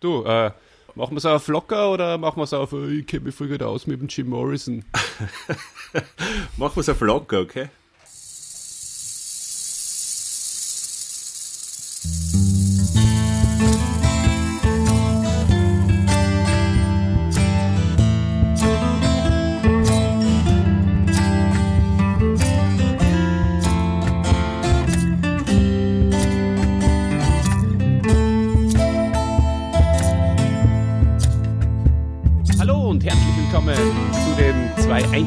Du, äh, machen wir es auf locker oder machen wir es auf, äh, ich kenne mich voll gut aus mit dem Jim Morrison? machen wir es auf locker, okay?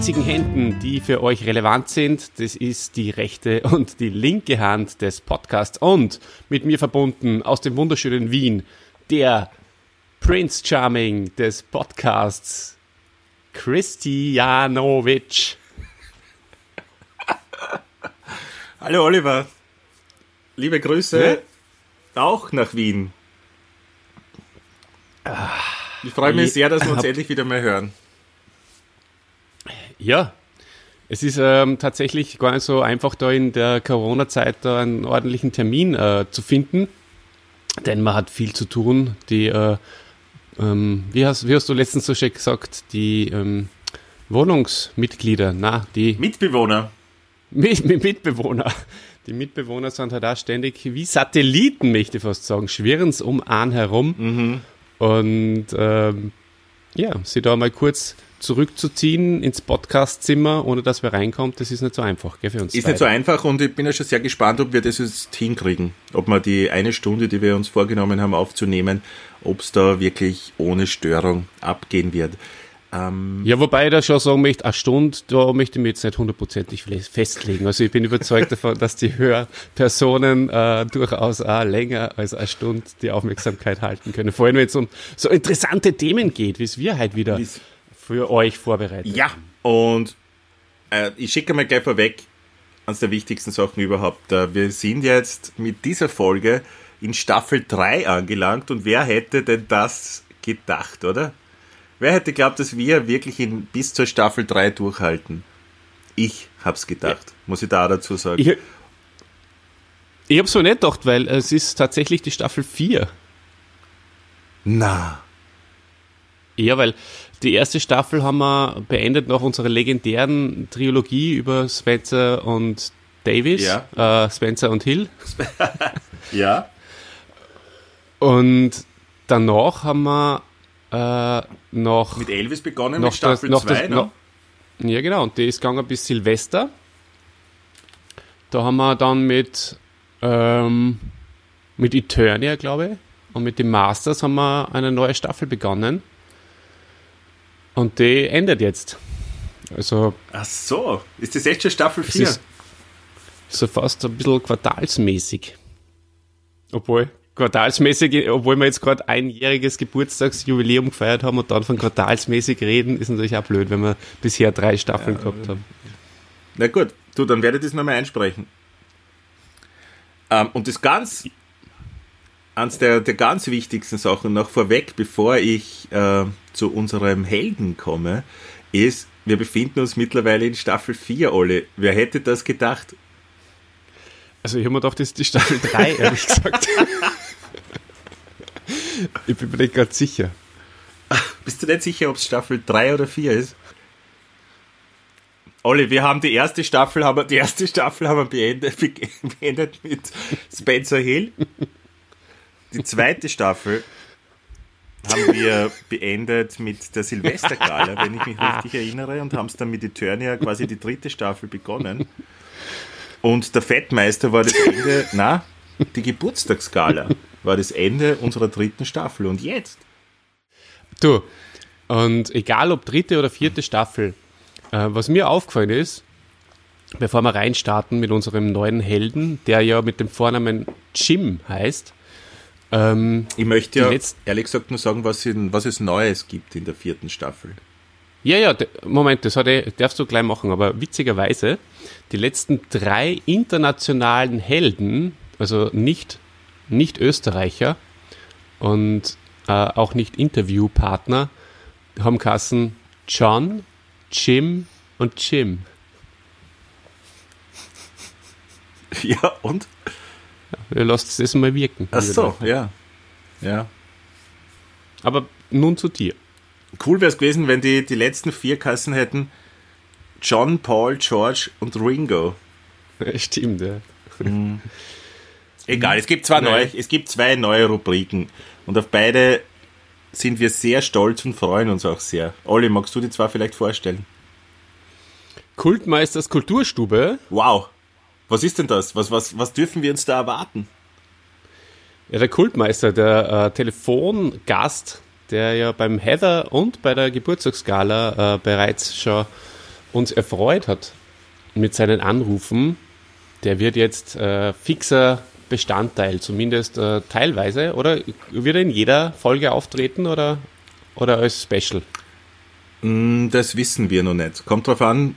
Einzigen Händen, die für euch relevant sind. Das ist die rechte und die linke Hand des Podcasts. Und mit mir verbunden aus dem wunderschönen Wien, der Prince Charming des Podcasts, Christianovic. Hallo Oliver. Liebe Grüße ja? auch nach Wien. Ich freue mich sehr, dass wir uns endlich wieder mal hören. Ja, es ist ähm, tatsächlich gar nicht so einfach, da in der Corona-Zeit da einen ordentlichen Termin äh, zu finden, denn man hat viel zu tun. Die, äh, ähm, wie, hast, wie hast du letztens so schön gesagt, die ähm, Wohnungsmitglieder, na, die Mitbewohner. Mit, mit Mitbewohner. Die Mitbewohner sind halt auch ständig wie Satelliten, möchte ich fast sagen, schwirren es um einen herum. Mhm. Und ähm, ja, sie da mal kurz zurückzuziehen ins Podcastzimmer, ohne dass wir reinkommen, das ist nicht so einfach gell, für uns. Ist beide. nicht so einfach und ich bin ja schon sehr gespannt, ob wir das jetzt hinkriegen. Ob wir die eine Stunde, die wir uns vorgenommen haben aufzunehmen, ob es da wirklich ohne Störung abgehen wird. Ähm ja, wobei ich da schon sagen möchte, eine Stunde, da möchte ich mich jetzt nicht hundertprozentig festlegen. Also ich bin überzeugt davon, dass die Hörpersonen äh, durchaus auch länger als eine Stunde die Aufmerksamkeit halten können. Vor allem, wenn es um so interessante Themen geht, wie es wir halt wieder Wie's für euch vorbereitet. Ja, und äh, ich schicke mal gleich vorweg, eines der wichtigsten Sachen überhaupt. Äh, wir sind jetzt mit dieser Folge in Staffel 3 angelangt und wer hätte denn das gedacht, oder? Wer hätte geglaubt, dass wir wirklich in, bis zur Staffel 3 durchhalten? Ich hab's gedacht, ja. muss ich da dazu sagen. Ich, ich hab's so nicht gedacht, weil es ist tatsächlich die Staffel 4. Na. Ja, weil die erste Staffel haben wir beendet nach unserer legendären Trilogie über Spencer und Davis, ja. äh, Spencer und Hill. ja. Und danach haben wir äh, noch. Mit Elvis begonnen, noch mit Staffel 2, ne? Ja, genau. Und die ist gegangen bis Silvester. Da haben wir dann mit, ähm, mit Eternia, glaube ich, und mit den Masters haben wir eine neue Staffel begonnen. Und die endet jetzt. Also. Ach so, ist das echt schon Staffel 4? Ist so fast ein bisschen quartalsmäßig. Obwohl, quartalsmäßig, obwohl wir jetzt gerade einjähriges Geburtstagsjubiläum gefeiert haben und dann von quartalsmäßig reden, ist natürlich auch blöd, wenn wir bisher drei Staffeln ja, gehabt haben. Na gut, du, dann werde ich das nochmal einsprechen. Ähm, und das ganz eines der, der ganz wichtigsten Sachen noch vorweg, bevor ich äh, zu unserem Helden komme, ist, wir befinden uns mittlerweile in Staffel 4, Olli. Wer hätte das gedacht? Also ich habe mir gedacht, das ist die Staffel 3, ehrlich gesagt. ich bin mir nicht ganz sicher. Bist du nicht sicher, ob es Staffel 3 oder 4 ist? Olli, wir haben die erste Staffel, haben die erste Staffel haben wir beendet, beendet mit Spencer Hill. Die zweite Staffel haben wir beendet mit der Silvestergala, wenn ich mich richtig erinnere, und haben es dann mit Eternia quasi die dritte Staffel begonnen. Und der Fettmeister war das Ende, na, die Geburtstagsgala war das Ende unserer dritten Staffel. Und jetzt? Du, und egal ob dritte oder vierte Staffel, äh, was mir aufgefallen ist, bevor wir reinstarten mit unserem neuen Helden, der ja mit dem Vornamen Jim heißt, ähm, ich möchte ja ehrlich gesagt nur sagen, was, in, was es Neues gibt in der vierten Staffel. Ja, ja, Moment, das hatte, darfst du gleich machen, aber witzigerweise, die letzten drei internationalen Helden, also nicht, nicht Österreicher und äh, auch nicht Interviewpartner, haben Kassen John, Jim und Jim. Ja, und? Ja, lasst es mal wirken. Ach so, ja. Ja. Aber nun zu dir. Cool wäre es gewesen, wenn die die letzten vier Kassen hätten John, Paul, George und Ringo. Stimmt, ja. Egal, es gibt zwei neue, es gibt zwei neue Rubriken und auf beide sind wir sehr stolz und freuen uns auch sehr. Olli, magst du die zwei vielleicht vorstellen? Kultmeisters Kulturstube. Wow. Was ist denn das? Was, was, was dürfen wir uns da erwarten? Ja, der Kultmeister, der äh, Telefongast, der ja beim Heather und bei der Geburtstagsgala äh, bereits schon uns erfreut hat mit seinen Anrufen, der wird jetzt äh, fixer Bestandteil, zumindest äh, teilweise. Oder wird er in jeder Folge auftreten oder, oder als Special? Hm, Das wissen wir noch nicht. Kommt drauf an,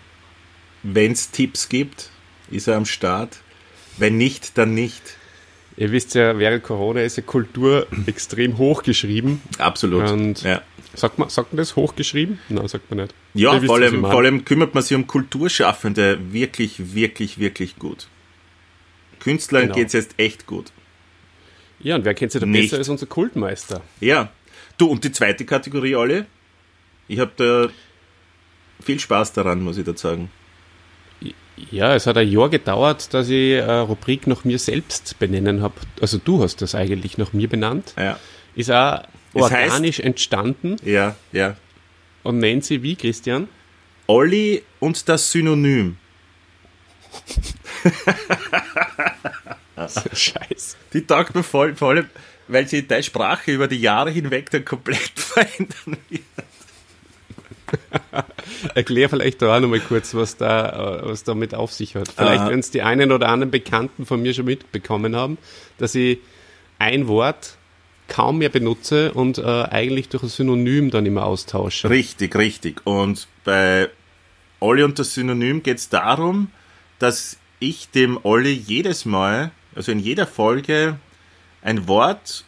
wenn es Tipps gibt, ist er am Start. Wenn nicht, dann nicht. Ihr wisst ja, während Corona ist ja Kultur extrem hochgeschrieben. Absolut. Und- ja. Sagt man, sagt man das hochgeschrieben? Nein, sagt man nicht. Ja, wisst, vor allem, vor allem kümmert man sich um Kulturschaffende wirklich, wirklich, wirklich gut. Künstlern Genau. geht's jetzt echt gut. Ja, und wer kennt sich da Nicht. besser als unser Kultmeister? Ja. Du, und die zweite Kategorie, alle? Ich habe da viel Spaß daran, muss ich da sagen. Ja, es hat ein Jahr gedauert, dass ich eine Rubrik nach mir selbst benennen habe. Also du hast das eigentlich nach mir benannt. Ja. Ist auch Es heißt- organisch entstanden Ja, ja. und nennt sie wie, Christian? Olli und das Synonym. Scheiß. Die taugt mir voll, vor allem, weil sie deine Sprache über die Jahre hinweg dann komplett verändern wird. Erklär vielleicht da auch nochmal kurz, was da, was damit auf sich hat. Vielleicht, Äh. wenn es die einen oder anderen Bekannten von mir schon mitbekommen haben, dass ich ein Wort kaum mehr benutze und äh, eigentlich durch ein Synonym dann immer austausche. Richtig, richtig. Und bei Olli und das Synonym geht es darum, dass ich dem Olli jedes Mal, also in jeder Folge, ein Wort,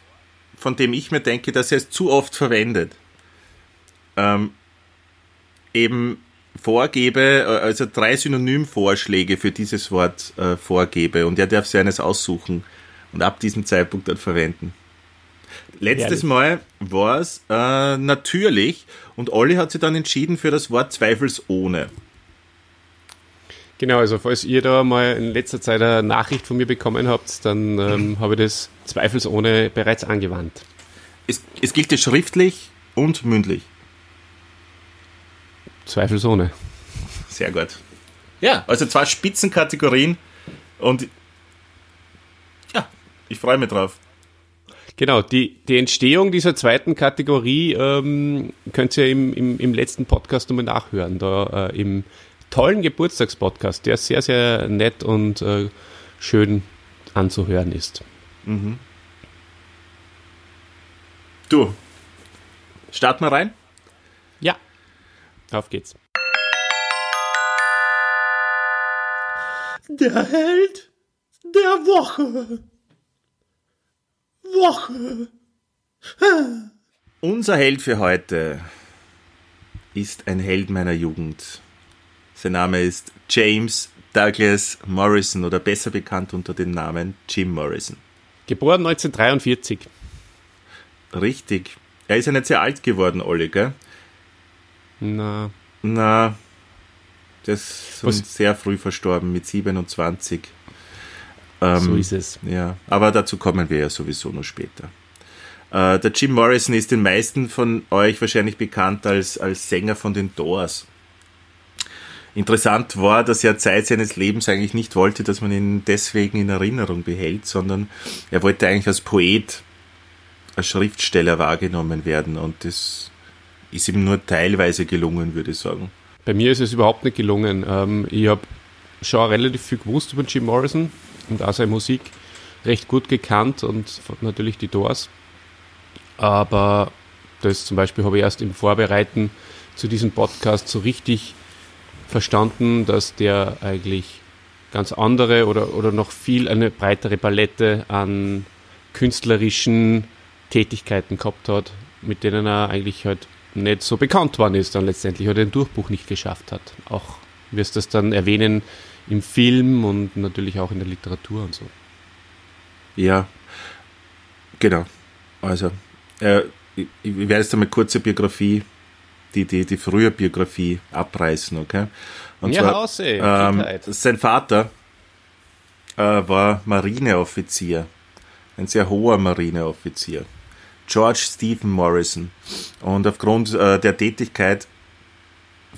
von dem ich mir denke, dass er es zu oft verwendet, ähm, eben vorgebe, äh, also drei Synonymvorschläge für dieses Wort äh, vorgebe und er darf sich eines aussuchen und ab diesem Zeitpunkt dann verwenden. Letztes Herrlich. Mal war es äh, natürlich und Olli hat sich dann entschieden für das Wort zweifelsohne. Genau, also falls ihr da mal in letzter Zeit eine Nachricht von mir bekommen habt, dann ähm, habe ich das zweifelsohne bereits angewandt. Es, es gilt es schriftlich und mündlich. Zweifelsohne. Sehr gut. Ja, also zwei Spitzenkategorien und ja, ich freue mich drauf. Genau, die, die Entstehung dieser zweiten Kategorie ähm, könnt ihr im, im, im letzten Podcast nochmal nachhören, da äh, im tollen Geburtstagspodcast, der sehr, sehr nett und äh, schön anzuhören ist. Du, starten wir rein? Auf geht's. Der Held der Woche. Woche. Unser Held für heute ist ein Held meiner Jugend. Sein Name ist James Douglas Morrison oder besser bekannt unter dem Namen Jim Morrison. Geboren 1943. Richtig. Er ist ja nicht sehr alt geworden, Olli, gell? Na, Na, der ist Was- sehr früh verstorben, mit 27. Ähm, so ist es. Ja, aber dazu kommen wir ja sowieso noch später. Äh, der Jim Morrison ist den meisten von euch wahrscheinlich bekannt als, als Sänger von den Doors. Interessant war, dass er Zeit seines Lebens eigentlich nicht wollte, dass man ihn deswegen in Erinnerung behält, sondern er wollte eigentlich als Poet, als Schriftsteller wahrgenommen werden und das ist ihm nur teilweise gelungen, würde ich sagen. Bei mir ist es überhaupt nicht gelungen. Ähm, ich habe schon relativ viel gewusst über Jim Morrison und auch seine Musik recht gut gekannt und natürlich die Doors. Aber das zum Beispiel habe ich erst im Vorbereiten zu diesem Podcast so richtig verstanden, dass der eigentlich ganz andere oder, oder noch viel eine breitere Palette an künstlerischen Tätigkeiten gehabt hat, mit denen er eigentlich halt nicht so bekannt worden ist dann letztendlich oder den Durchbruch nicht geschafft hat. Auch wirst du das dann erwähnen im Film und natürlich auch in der Literatur und so. Ja, genau. Also, er ich, ich werde jetzt einmal kurze Biografie, die, die, die frühe Biografie abreißen, okay? Und ja, zwar, aussehen, ähm, sein Vater äh, war Marineoffizier, ein sehr hoher Marineoffizier. George Stephen Morrison. Und aufgrund äh, der Tätigkeit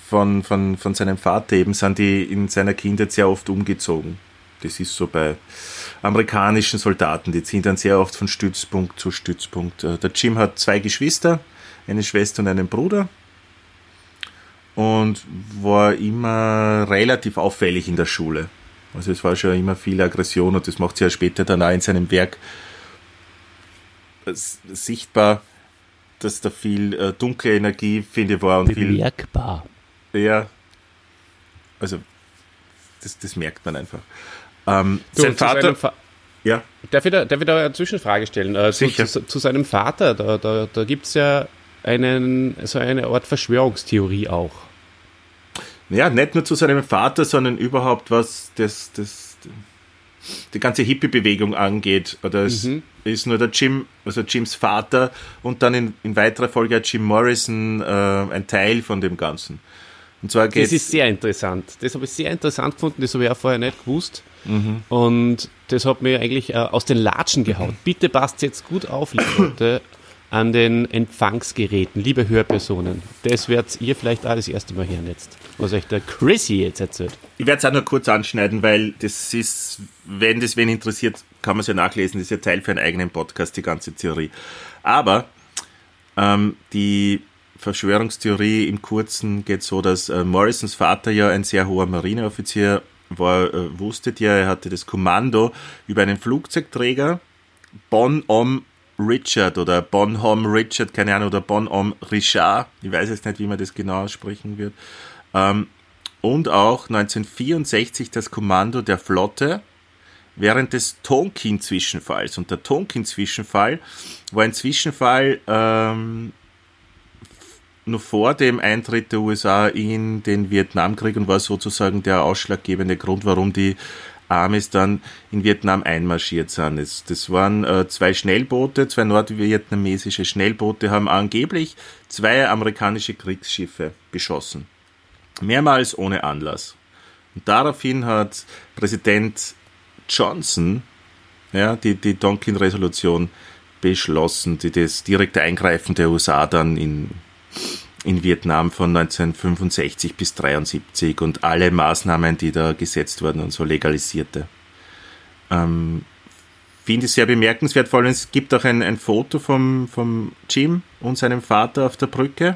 von, von, von seinem Vater eben sind die in seiner Kindheit sehr oft umgezogen. Das ist so bei amerikanischen Soldaten, die ziehen dann sehr oft von Stützpunkt zu Stützpunkt. Äh, der Jim hat zwei Geschwister, eine Schwester und einen Bruder und war immer relativ auffällig in der Schule. Also es war schon immer viel Aggression und das macht sich ja später dann auch in seinem Werk sichtbar, dass da viel äh, dunkle Energie, finde ich, war und Bemerkbar. viel. Ja. Also, das, das merkt man einfach. Ähm, du, sein Vater. Fa ja. Darf ich, da, darf ich da eine Zwischenfrage stellen? Äh, Sicher. Zu, zu, zu, seinem Vater, da, da, da gibt es ja einen, so eine Art Verschwörungstheorie auch. Ja, nicht nur zu seinem Vater, sondern überhaupt was das, das, die ganze Hippie-Bewegung angeht. Oder es mhm. ist nur der Jim, also Jims Vater und dann in, in weiterer Folge hat Jim Morrison äh, ein Teil von dem Ganzen. Und zwar das ist sehr interessant. Das habe ich sehr interessant gefunden, das habe ich auch vorher nicht gewusst. Mhm. Und das hat mir eigentlich äh, aus den Latschen gehauen. Mhm. Bitte passt jetzt gut auf, liebe Leute, an den Empfangsgeräten, liebe Hörpersonen. Das werdet ihr vielleicht auch das erste Mal hören jetzt, was euch der Chrissy jetzt erzählt. Ich werde es auch nur kurz anschneiden, weil das ist, wenn das wen interessiert, kann man es ja nachlesen. Das ist ja Teil für einen eigenen Podcast, die ganze Theorie. Aber ähm, die Verschwörungstheorie im Kurzen geht so, dass äh, Morrisons Vater ja ein sehr hoher Marineoffizier war, äh, wusstet ihr, er hatte das Kommando über einen Flugzeugträger Bon-Om Richard oder Bonhomme Richard, keine Ahnung, oder Bonhomme Richard, ich weiß jetzt nicht, wie man das genau aussprechen wird. Ähm, und auch 1964 das Kommando der Flotte während des Tonkin-Zwischenfalls. Und der Tonkin-Zwischenfall war ein Zwischenfall ähm, noch vor dem Eintritt der USA in den Vietnamkrieg und war sozusagen der ausschlaggebende Grund, warum die Amis dann in Vietnam einmarschiert sind. Das, das waren äh, zwei Schnellboote, zwei nordvietnamesische Schnellboote haben angeblich zwei amerikanische Kriegsschiffe beschossen. Mehrmals ohne Anlass. Und daraufhin hat Präsident Johnson ja, die, die Tonkin-Resolution beschlossen, die das direkte Eingreifen der USA dann in in Vietnam von 1965 bis 1973 und alle Maßnahmen, die da gesetzt wurden und so legalisierte. Ähm, Finde ich sehr bemerkenswert, vor allem es gibt auch ein, ein Foto vom, vom Jim und seinem Vater auf der Brücke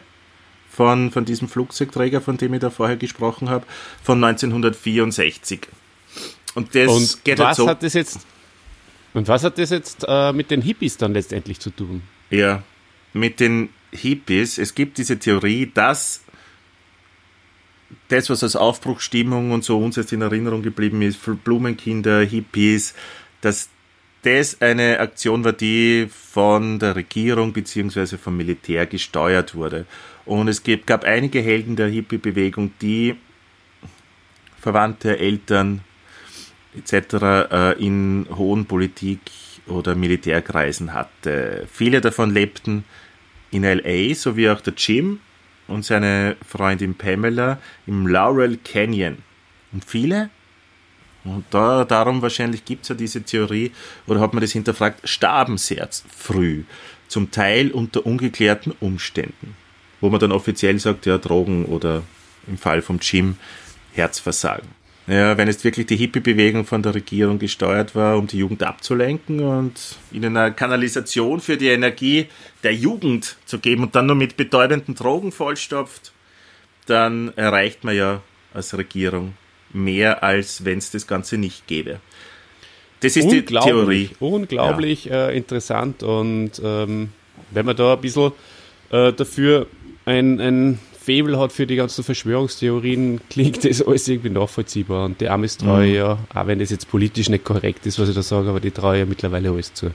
von, von diesem Flugzeugträger, von dem ich da vorher gesprochen habe, von 1964. Und das und geht halt was halt so. Hat das jetzt, und was hat das jetzt äh, mit den Hippies dann letztendlich zu tun? Ja, mit den Hippies, es gibt diese Theorie, dass das, was als Aufbruchstimmung und so uns jetzt in Erinnerung geblieben ist, Blumenkinder, Hippies, dass das eine Aktion war, die von der Regierung bzw. vom Militär gesteuert wurde. Und es gab einige Helden der Hippie-Bewegung, die Verwandte, Eltern etc. Äh, in hohen Politik- oder Militärkreisen hatte. Viele davon lebten in LA sowie auch der Jim und seine Freundin Pamela im Laurel Canyon. Und viele, und da, darum wahrscheinlich gibt es ja diese Theorie, oder hat man das hinterfragt, starben sehr früh, zum Teil unter ungeklärten Umständen. Wo man dann offiziell sagt, ja, Drogen oder im Fall vom Jim Herzversagen. Ja, wenn es wirklich die Hippie-Bewegung von der Regierung gesteuert war, um die Jugend abzulenken und ihnen eine Kanalisation für die Energie der Jugend zu geben und dann nur mit bedeutenden Drogen vollstopft, dann erreicht man ja als Regierung mehr, als wenn es das Ganze nicht gäbe. Das ist die Theorie. Unglaublich ja. äh, interessant und ähm, wenn man da ein bisschen äh, dafür ein, ein Faible hat für die ganzen Verschwörungstheorien, klingt das alles irgendwie nachvollziehbar. Und die Amis traue mhm. ja, auch wenn das jetzt politisch nicht korrekt ist, was ich da sage, aber die traue ja mittlerweile alles zu.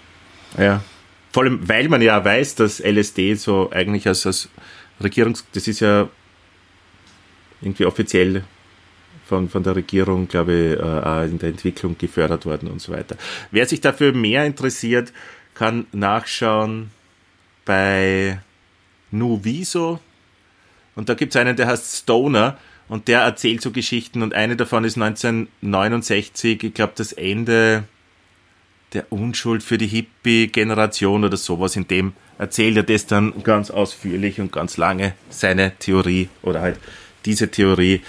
Ja. Vor allem, weil man ja weiß, dass LSD so eigentlich als, als Regierungs... Das ist ja irgendwie offiziell von, von der Regierung, glaube ich, äh, in der Entwicklung gefördert worden und so weiter. Wer sich dafür mehr interessiert, kann nachschauen bei Nuviso und da gibt es einen, der heißt Stoner und der erzählt so Geschichten und eine davon ist 1969, ich glaube das Ende der Unschuld für die Hippie-Generation oder sowas. In dem erzählt er das dann ganz ausführlich und ganz lange, seine Theorie oder halt diese Theorie,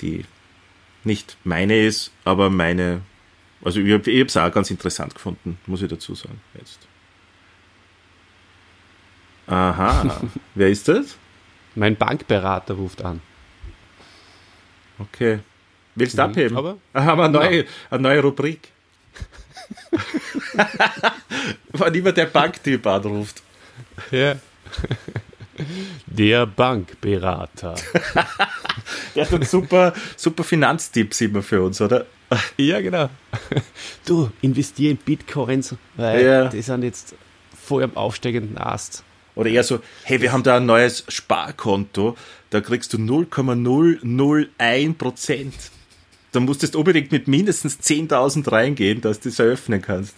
die nicht meine ist, aber meine, also ich habe es auch ganz interessant gefunden, muss ich dazu sagen. Jetzt. Aha, wer ist das? Mein Bankberater ruft an. Okay. Willst du mhm, abheben? Aber? Haben wir eine neue, ja. eine neue Rubrik. Wann immer der Banktyp anruft. Ja. Der Bankberater. der hat super, super Finanztipps immer für uns, oder? Ja, genau. Du, investier in Bitcoins, weil ja. die sind jetzt voll am aufsteigenden Ast. Oder eher so, hey, wir haben da ein neues Sparkonto, da kriegst du 0,001 Prozent. Da musstest du unbedingt mit mindestens 10.000 reingehen, dass du das eröffnen kannst.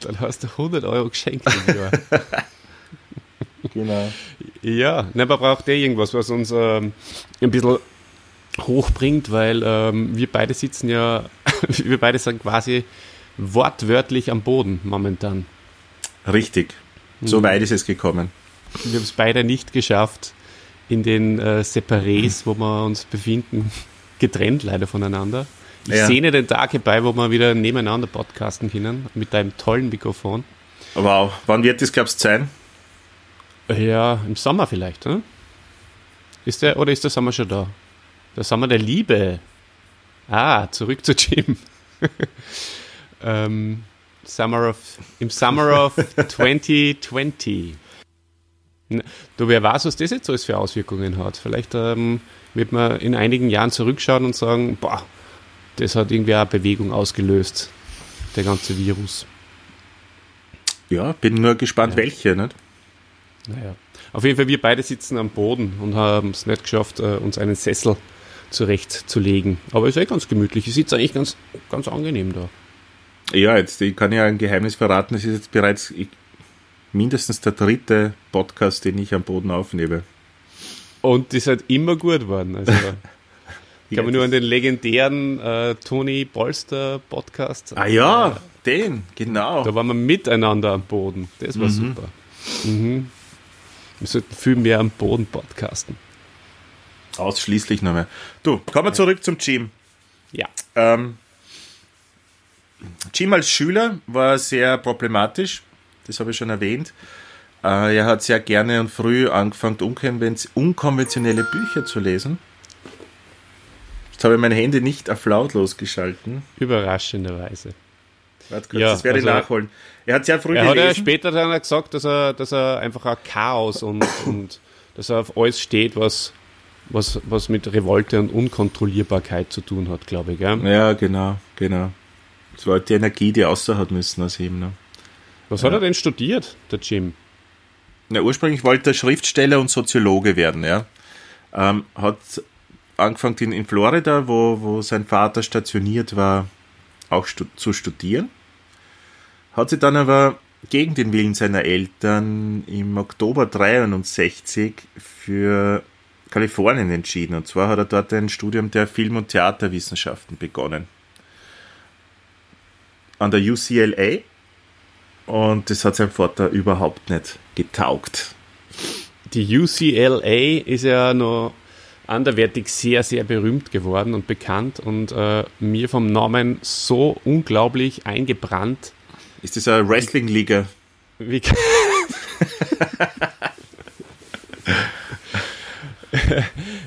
Dann hast du 100 Euro geschenkt im Jahr. genau. Ja, ne, man braucht eh irgendwas, was uns ähm, ein bisschen hochbringt, weil ähm, wir beide sitzen ja, wir beide sind quasi wortwörtlich am Boden momentan. Richtig. So mhm. weit ist es gekommen. Wir haben es beide nicht geschafft, in den äh, Separés, wo wir uns befinden, getrennt leider voneinander. Ich ja. sehne den Tag herbei, wo wir wieder nebeneinander podcasten können, mit deinem tollen Mikrofon. Wow, wann wird das, glaubst du, sein? Ja, im Sommer vielleicht, ne? Ist der, oder ist der Sommer schon da? Der Sommer der Liebe. Ah, zurück zu Jim. ähm, Summer of, Im Summer of 2020. Du, wer weiß, was das jetzt alles für Auswirkungen hat. Vielleicht ähm, wird man in einigen Jahren zurückschauen und sagen, boah, das hat irgendwie eine Bewegung ausgelöst, der ganze Virus. Ja, bin nur gespannt, ja. welche, nicht? Naja. Auf jeden Fall, wir beide sitzen am Boden und haben es nicht geschafft, äh, uns einen Sessel zurechtzulegen. Aber es ist eh ganz gemütlich. Ich sitze eigentlich ganz, ganz angenehm da. Ja, jetzt, ich kann ja ein Geheimnis verraten. Es ist jetzt bereits mindestens der dritte Podcast, den ich am Boden aufnehme. Und das hat immer gut geworden. Also, ich kann mich nur an den legendären äh, Toni Polster Podcast. Ah ja, äh, den, genau. Da waren wir miteinander am Boden. Das war mhm. super. Mhm. Wir sollten viel mehr am Boden podcasten. Ausschließlich noch mehr. Du, kommen wir zurück zum Gym. Ja. Ähm, Jim als Schüler war sehr problematisch, das habe ich schon erwähnt. Äh, er hat sehr gerne und früh angefangen, unkonventionelle Bücher zu lesen. Jetzt habe ich mein Handy nicht auf lautlos geschalten. Überraschenderweise. Warte kurz, ja, das werde also, ich nachholen. Er hat sehr früh er gelesen. Er hat ja später dann gesagt, dass er, dass er einfach ein Chaos und, und dass er auf alles steht, was, was, was mit Revolte und Unkontrollierbarkeit zu tun hat, glaube ich. Gell? Ja, genau, genau. Das war halt die Energie, die außer hat müssen aus ihm. Ne? Was ja. hat er denn studiert, der Jim? Na, ursprünglich wollte er Schriftsteller und Soziologe werden, ja. Ähm, hat angefangen in, in Florida, wo, wo sein Vater stationiert war, auch stu zu studieren. Hat sich dann aber gegen den Willen seiner Eltern im Oktober 63 für Kalifornien entschieden. Und zwar hat er dort ein Studium der Film- und Theaterwissenschaften begonnen an der UCLA und das hat seinem Vater überhaupt nicht getaugt. Die UCLA ist ja noch anderwertig sehr, sehr berühmt geworden und bekannt und äh, mir vom Namen so unglaublich eingebrannt. Ist das eine Wrestling-Liga? Wie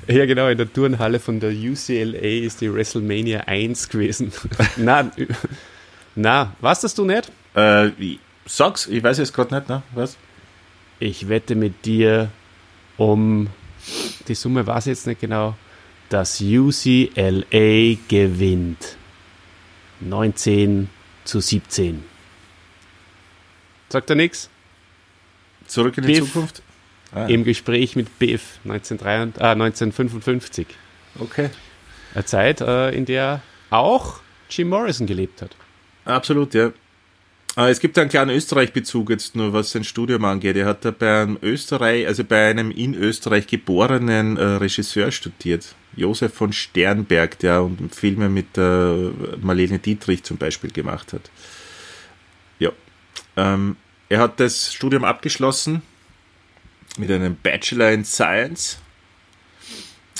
ja, genau, in der Turnhalle von der UCLA ist die WrestleMania 1 gewesen. Nein, na, das du nicht? Äh, sag's, ich weiß es gerade nicht, ne? Was? Ich wette mit dir um die Summe weiß ich jetzt nicht genau, dass UCLA gewinnt. 19 zu 17. Sagt er nichts? Zurück in die Biff Zukunft? Ah. Im Gespräch mit Biff 1953, ah, 1955. Okay. Eine Zeit, äh, in der auch Jim Morrison gelebt hat. Absolut, ja. Ah, es gibt einen kleinen Österreich-Bezug jetzt nur, was sein Studium angeht. Er hat da bei einem Österreich, also bei einem in Österreich geborenen äh, Regisseur studiert. Josef von Sternberg, der Filme mit äh, Marlene Dietrich zum Beispiel gemacht hat. Ja. Ähm, er hat das Studium abgeschlossen mit einem Bachelor in Science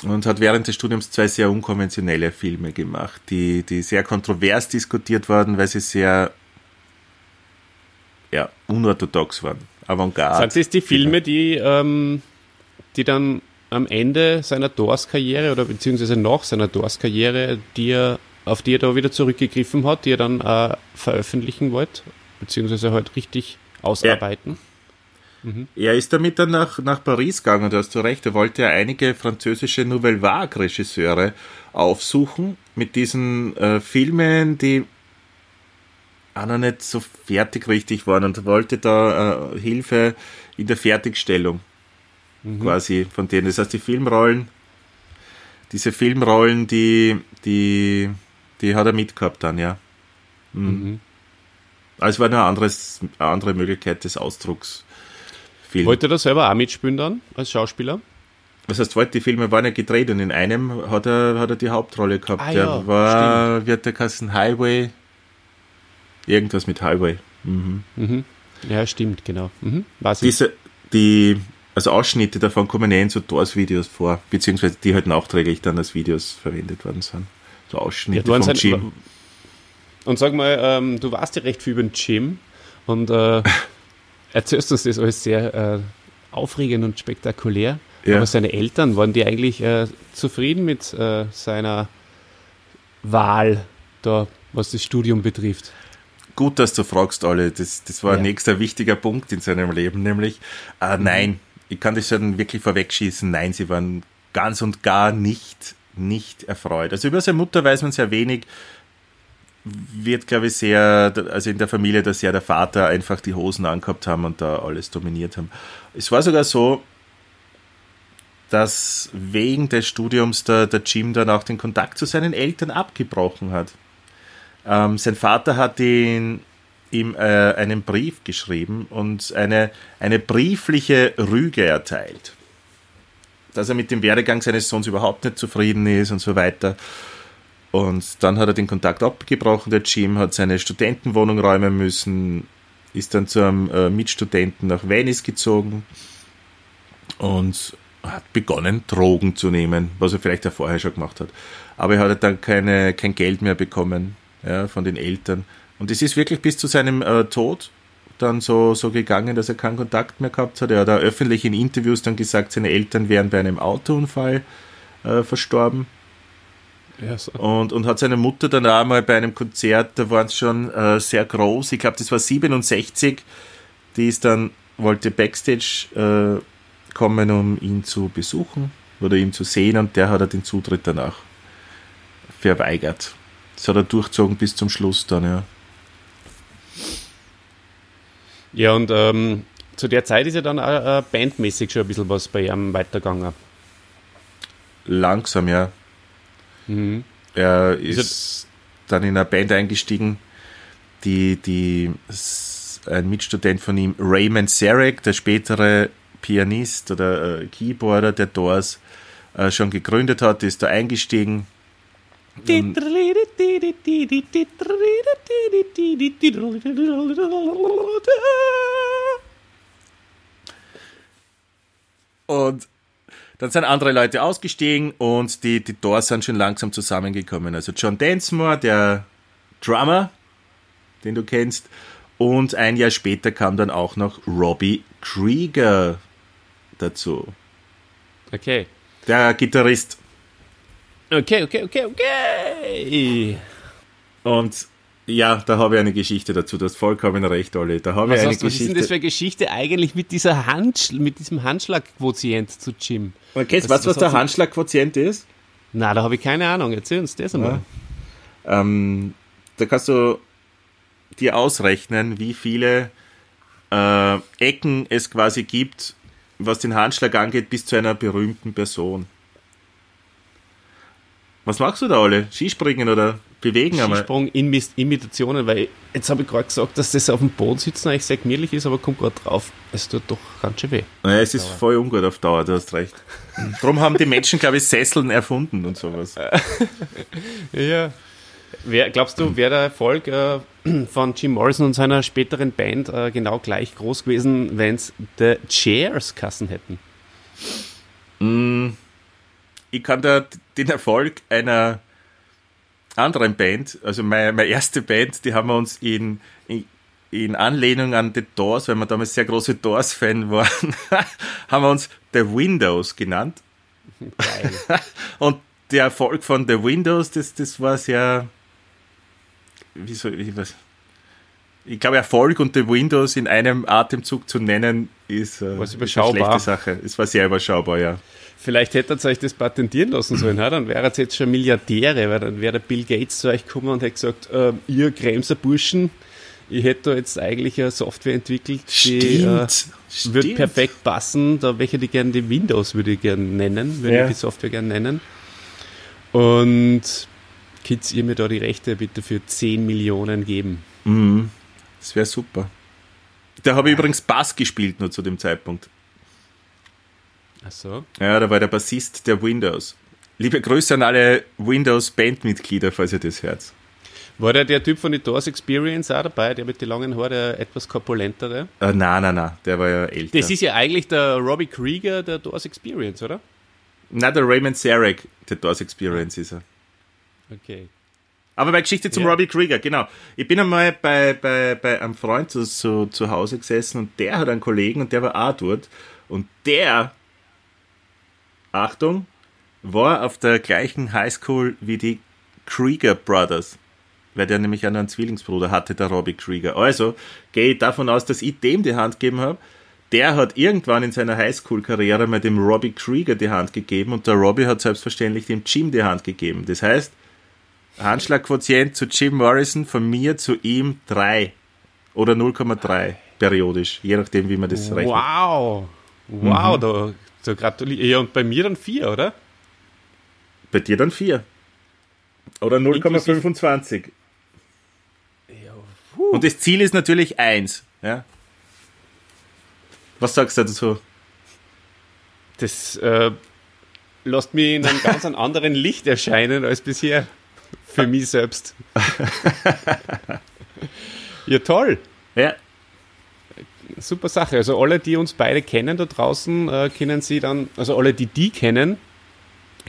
und hat während des Studiums zwei sehr unkonventionelle Filme gemacht, die, die sehr kontrovers diskutiert wurden, weil sie sehr ja, unorthodox waren. Avantgarde. Du, es die Filme, die, ähm, die dann am Ende seiner Doors-Karriere oder beziehungsweise nach seiner Doors-Karriere, die er, auf die er da wieder zurückgegriffen hat, die er dann äh, veröffentlichen wollte, beziehungsweise halt richtig ausarbeiten? Ja. Mhm. Er ist damit dann nach, nach Paris gegangen, da hast du recht. Er wollte ja einige französische Nouvelle Vague-Regisseure aufsuchen mit diesen äh, Filmen, die auch noch nicht so fertig richtig waren und wollte da äh, Hilfe in der Fertigstellung mhm. quasi von denen. Das heißt, die Filmrollen, diese Filmrollen, die, die, die hat er mitgehabt dann, ja. Mhm. Mhm. Also war eine, anderes, eine andere Möglichkeit des Ausdrucks. Film. Wollte er selber auch mitspielen dann als Schauspieler? Das heißt, die Filme waren ja gedreht und in einem hat er, hat er die Hauptrolle gehabt. Ah, der ja, war, stimmt. wird der Kassen Highway, Irgendwas mit Highway. Mhm. Mhm. Ja, stimmt, genau. Mhm. Diese, die, also Ausschnitte davon kommen ja in so Doors-Videos vor, beziehungsweise die halt nachträglich dann als Videos verwendet worden sind. So Ausschnitte ja, vom halt, Gym. Und sag mal, ähm, du warst ja recht viel über den Gym und äh, erzählst uns das alles sehr äh, aufregend und spektakulär. Ja. Aber seine Eltern, waren die eigentlich äh, zufrieden mit äh, seiner Wahl da, was das Studium betrifft? Gut, dass du fragst, alle. Das, das war ja. ein nächster wichtiger Punkt in seinem Leben, nämlich, äh, mhm. nein, ich kann das dann wirklich vorwegschießen, nein, sie waren ganz und gar nicht, nicht erfreut. Also über seine Mutter weiß man sehr wenig, wird, glaube ich, sehr, also in der Familie, dass ja der Vater einfach die Hosen angehabt haben und da alles dominiert haben. Es war sogar so, dass wegen des Studiums der, der Jim dann auch den Kontakt zu seinen Eltern abgebrochen hat. Ähm, sein Vater hat ihn, ihm äh, einen Brief geschrieben und eine, eine briefliche Rüge erteilt. Dass er mit dem Werdegang seines Sohns überhaupt nicht zufrieden ist und so weiter. Und dann hat er den Kontakt abgebrochen. Der Jim hat seine Studentenwohnung räumen müssen, ist dann zu einem äh, Mitstudenten nach Venice gezogen und hat begonnen, Drogen zu nehmen, was er vielleicht ja vorher schon gemacht hat. Aber er hat dann keine, kein Geld mehr bekommen ja, von den Eltern. Und es ist wirklich bis zu seinem äh, Tod dann so, so gegangen, dass er keinen Kontakt mehr gehabt hat. Er hat auch öffentlich in Interviews dann gesagt, seine Eltern wären bei einem Autounfall äh, verstorben. So. und, und hat seine Mutter dann auch mal bei einem Konzert, da waren es schon äh, sehr groß, ich glaube, das war 67, die ist dann, wollte Backstage äh, kommen, um ihn zu besuchen oder ihn zu sehen und der hat er den Zutritt danach verweigert. Das hat er durchzogen bis zum Schluss dann, ja. Ja, und ähm, zu der Zeit ist ja dann auch, äh, bandmäßig schon ein bisschen was bei ihm weitergegangen. Langsam, ja. Mhm. Er ist, ist dann in eine Band eingestiegen, die, die ein Mitstudent von ihm, Raymond Sarek, der spätere Pianist oder äh, Keyboarder der Doors, äh, schon gegründet hat, ist da eingestiegen und dann sind andere Leute ausgestiegen und die, die Doors sind schon langsam zusammengekommen. Also John Densmore, der Drummer, den du kennst, und ein Jahr später kam dann auch noch Robbie Krieger dazu. Okay. Der Gitarrist. Okay, okay, okay, okay. Und ja, da habe ich eine Geschichte dazu. Du hast vollkommen recht, Olli. Da habe ich eine Geschichte. Was ist denn das für eine Geschichte eigentlich mit dieser Handsch mit diesem Handschlagquotient zu Jim? Okay, was, was, was der Handschlagquotient ist? Na, da habe ich keine Ahnung. Erzähl uns das einmal. Ja. Ähm, da kannst du dir ausrechnen, wie viele äh, Ecken es quasi gibt, was den Handschlag angeht, bis zu einer berühmten Person. Was machst du da alle? Skispringen oder bewegen einmal. Skisprung-Imitationen, weil jetzt habe ich gerade gesagt, dass das auf dem Boden sitzen eigentlich sehr gemütlich ist, aber kommt gerade drauf. Es tut doch ganz schön weh. Naja, es ist voll ungut auf Dauer, du hast recht. Darum haben die Menschen, glaube ich, Sesseln erfunden und sowas. ja. Wer, glaubst du, wäre der Erfolg äh, von Jim Morrison und seiner späteren Band äh, genau gleich groß gewesen, wenn es The Chairs Kassen hätten? Mm, ich kann da den Erfolg einer anderen Band, also meine, meine erste Band, die haben wir uns in, in, in Anlehnung an The Doors, weil wir damals sehr große Doors-Fan waren, haben wir uns The Windows genannt. Und der Erfolg von The Windows, das, das war sehr, wie soll ich was? Ich glaube, Erfolg und The Windows in einem Atemzug zu nennen, ist, äh, ist eine schlechte Sache. Es war sehr überschaubar, ja. Vielleicht hättet ihr euch das patentieren lassen sollen, ja? dann wäre jetzt schon Milliardäre, weil dann wäre der Bill Gates zu euch gekommen und hätte gesagt, äh, ihr Kremser Burschen, ich hätte da jetzt eigentlich eine Software entwickelt, die äh, würde perfekt passen, da welche die gerne die Windows würde ich gerne nennen, würde ja. ich die Software gerne nennen. Und Kids, ihr mir da die Rechte bitte für 10 Millionen geben. Mhm. Das wäre super. Da habe ich übrigens Bass gespielt nur zu dem Zeitpunkt. Ach so. Ja, da war der Bassist der Windows. Liebe Grüße an alle Windows-Bandmitglieder, falls ihr das hört. War der der Typ von The Doors Experience auch dabei, der mit den langen Haaren, der etwas korpulentere? Äh, nein, nein, nein, der war ja älter. Das ist ja eigentlich der Robbie Krieger der Doors Experience, oder? Na, der Raymond Sarek der Doors Experience ist er. Okay. Aber bei Geschichte zum ja. Robbie Krieger, genau. Ich bin einmal bei, bei, bei einem Freund zu, zu, zu Hause gesessen und der hat einen Kollegen und der war auch dort. Und der Achtung, war auf der gleichen Highschool wie die Krieger Brothers. Weil der nämlich einen Zwillingsbruder hatte, der Robbie Krieger. Also gehe ich davon aus, dass ich dem die Hand gegeben habe. Der hat irgendwann in seiner Highschool-Karriere mal dem Robbie Krieger die Hand gegeben und der Robbie hat selbstverständlich dem Jim die Hand gegeben. Das heißt, Handschlagquotient zu Jim Morrison von mir zu ihm 3 oder 0,3 periodisch, je nachdem, wie man das rechnet. Wow! Wow, mhm. da so, gratuliere. Ja, und bei mir dann 4, oder? Bei dir dann 4. Oder 0,25. Ja, und das Ziel ist natürlich 1. Ja? Was sagst du dazu? Das äh, lässt mich in einem ganz anderen Licht erscheinen als bisher. Für mich selbst. ja, toll. Ja super Sache. Also alle, die uns beide kennen da draußen, äh, kennen sie dann, also alle, die die kennen,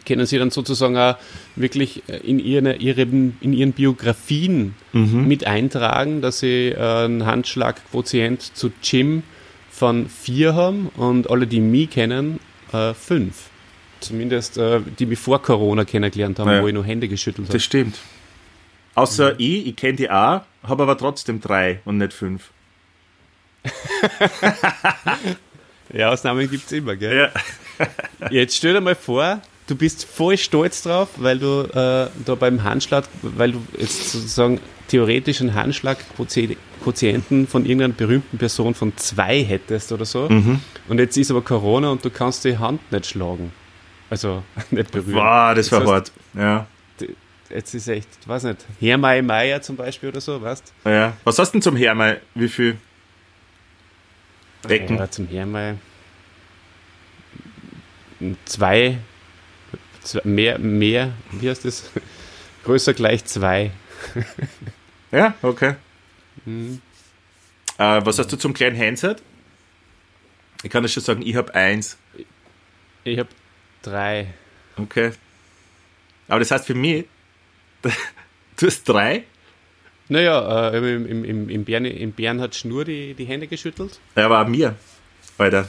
können sie dann sozusagen auch wirklich äh, in, ihre, ihren, in ihren Biografien mhm. mit eintragen, dass sie äh, einen Handschlagquotient zu Jim von 4 haben und alle, die mich kennen, 5. Äh, Zumindest äh, die mich vor Corona kennengelernt haben, ja. wo ich nur Hände geschüttelt habe. Das stimmt. Außer mhm. ich, ich kenne die auch, habe aber trotzdem 3 und nicht 5. ja, Ausnahmen gibt es immer, gell? Ja. Jetzt stell dir mal vor, du bist voll stolz drauf, weil du äh, da beim Handschlag, weil du jetzt sozusagen theoretisch einen Handschlagquotienten von irgendeiner berühmten Person von zwei hättest oder so. Mhm. Und jetzt ist aber Corona und du kannst die Hand nicht schlagen. Also nicht berühren. Wow, das, das war hart. Ja. Jetzt ist echt, ich weiß nicht, Hermai Meier zum Beispiel oder so, weißt Ja. Was hast du denn zum Hermai? Wie viel? Becken. Ja, zum Hermal zwei, zwei, mehr, mehr, wie heißt das? Größer gleich zwei. ja, okay. Mhm. Äh, was hast du zum kleinen Handset? Ich kann das schon sagen, ich habe eins. Ich habe drei. Okay. Aber das heißt für mich, du hast drei naja, äh, im, im, im, Bern, im Bern hat Schnur die, die Hände geschüttelt. Ja, aber auch mir, Alter.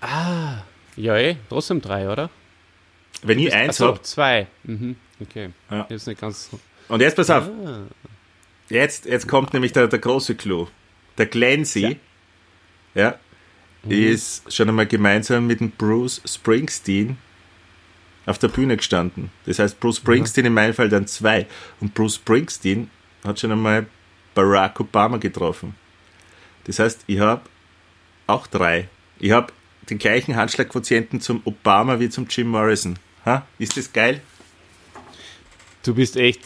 Ah, ja eh, trotzdem drei, oder? Wenn ich eins habe. zwei. Mhm. Okay. Ja. Jetzt nicht ganz. Und jetzt pass auf. Ah. Jetzt, jetzt kommt nämlich der, der große Clou. Der Clancy, ja, ja mhm. ist schon einmal gemeinsam mit dem Bruce Springsteen auf der Bühne gestanden. Das heißt, Bruce Springsteen mhm. in meinem Fall dann zwei. Und Bruce Springsteen hat schon einmal Barack Obama getroffen. Das heißt, ich habe auch drei. Ich habe den gleichen Handschlagquotienten zum Obama wie zum Jim Morrison. Ha? Ist das geil? Du bist echt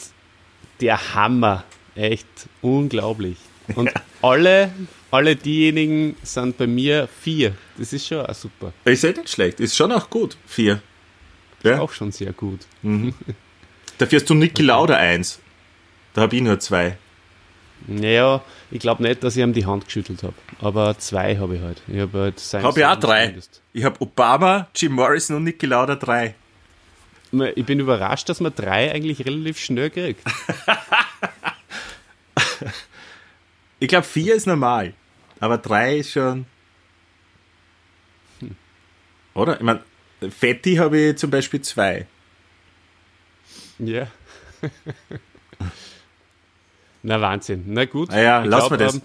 der Hammer. Echt unglaublich. Und alle, alle diejenigen sind bei mir vier. Das ist schon auch super. Ist ja nicht schlecht. Ist schon auch gut. Vier. Ja. Auch schon sehr gut. Dafür hast du Niki Lauda eins. Da habe ich nur zwei. Naja, ich glaube nicht, dass ich ihm die Hand geschüttelt habe. Aber zwei habe ich halt. Ich habe halt sein Habe ich auch drei. zumindest. Ich habe Obama, Jim Morrison und Niki Lauda drei. Ich bin überrascht, dass man drei eigentlich relativ schnell kriegt. Ich glaube, vier ist normal. Aber drei ist schon. Oder? Ich meine, Fetti habe ich zum Beispiel zwei. Ja. Na Wahnsinn. Na gut. Ah ja, lassen wir das. ähm,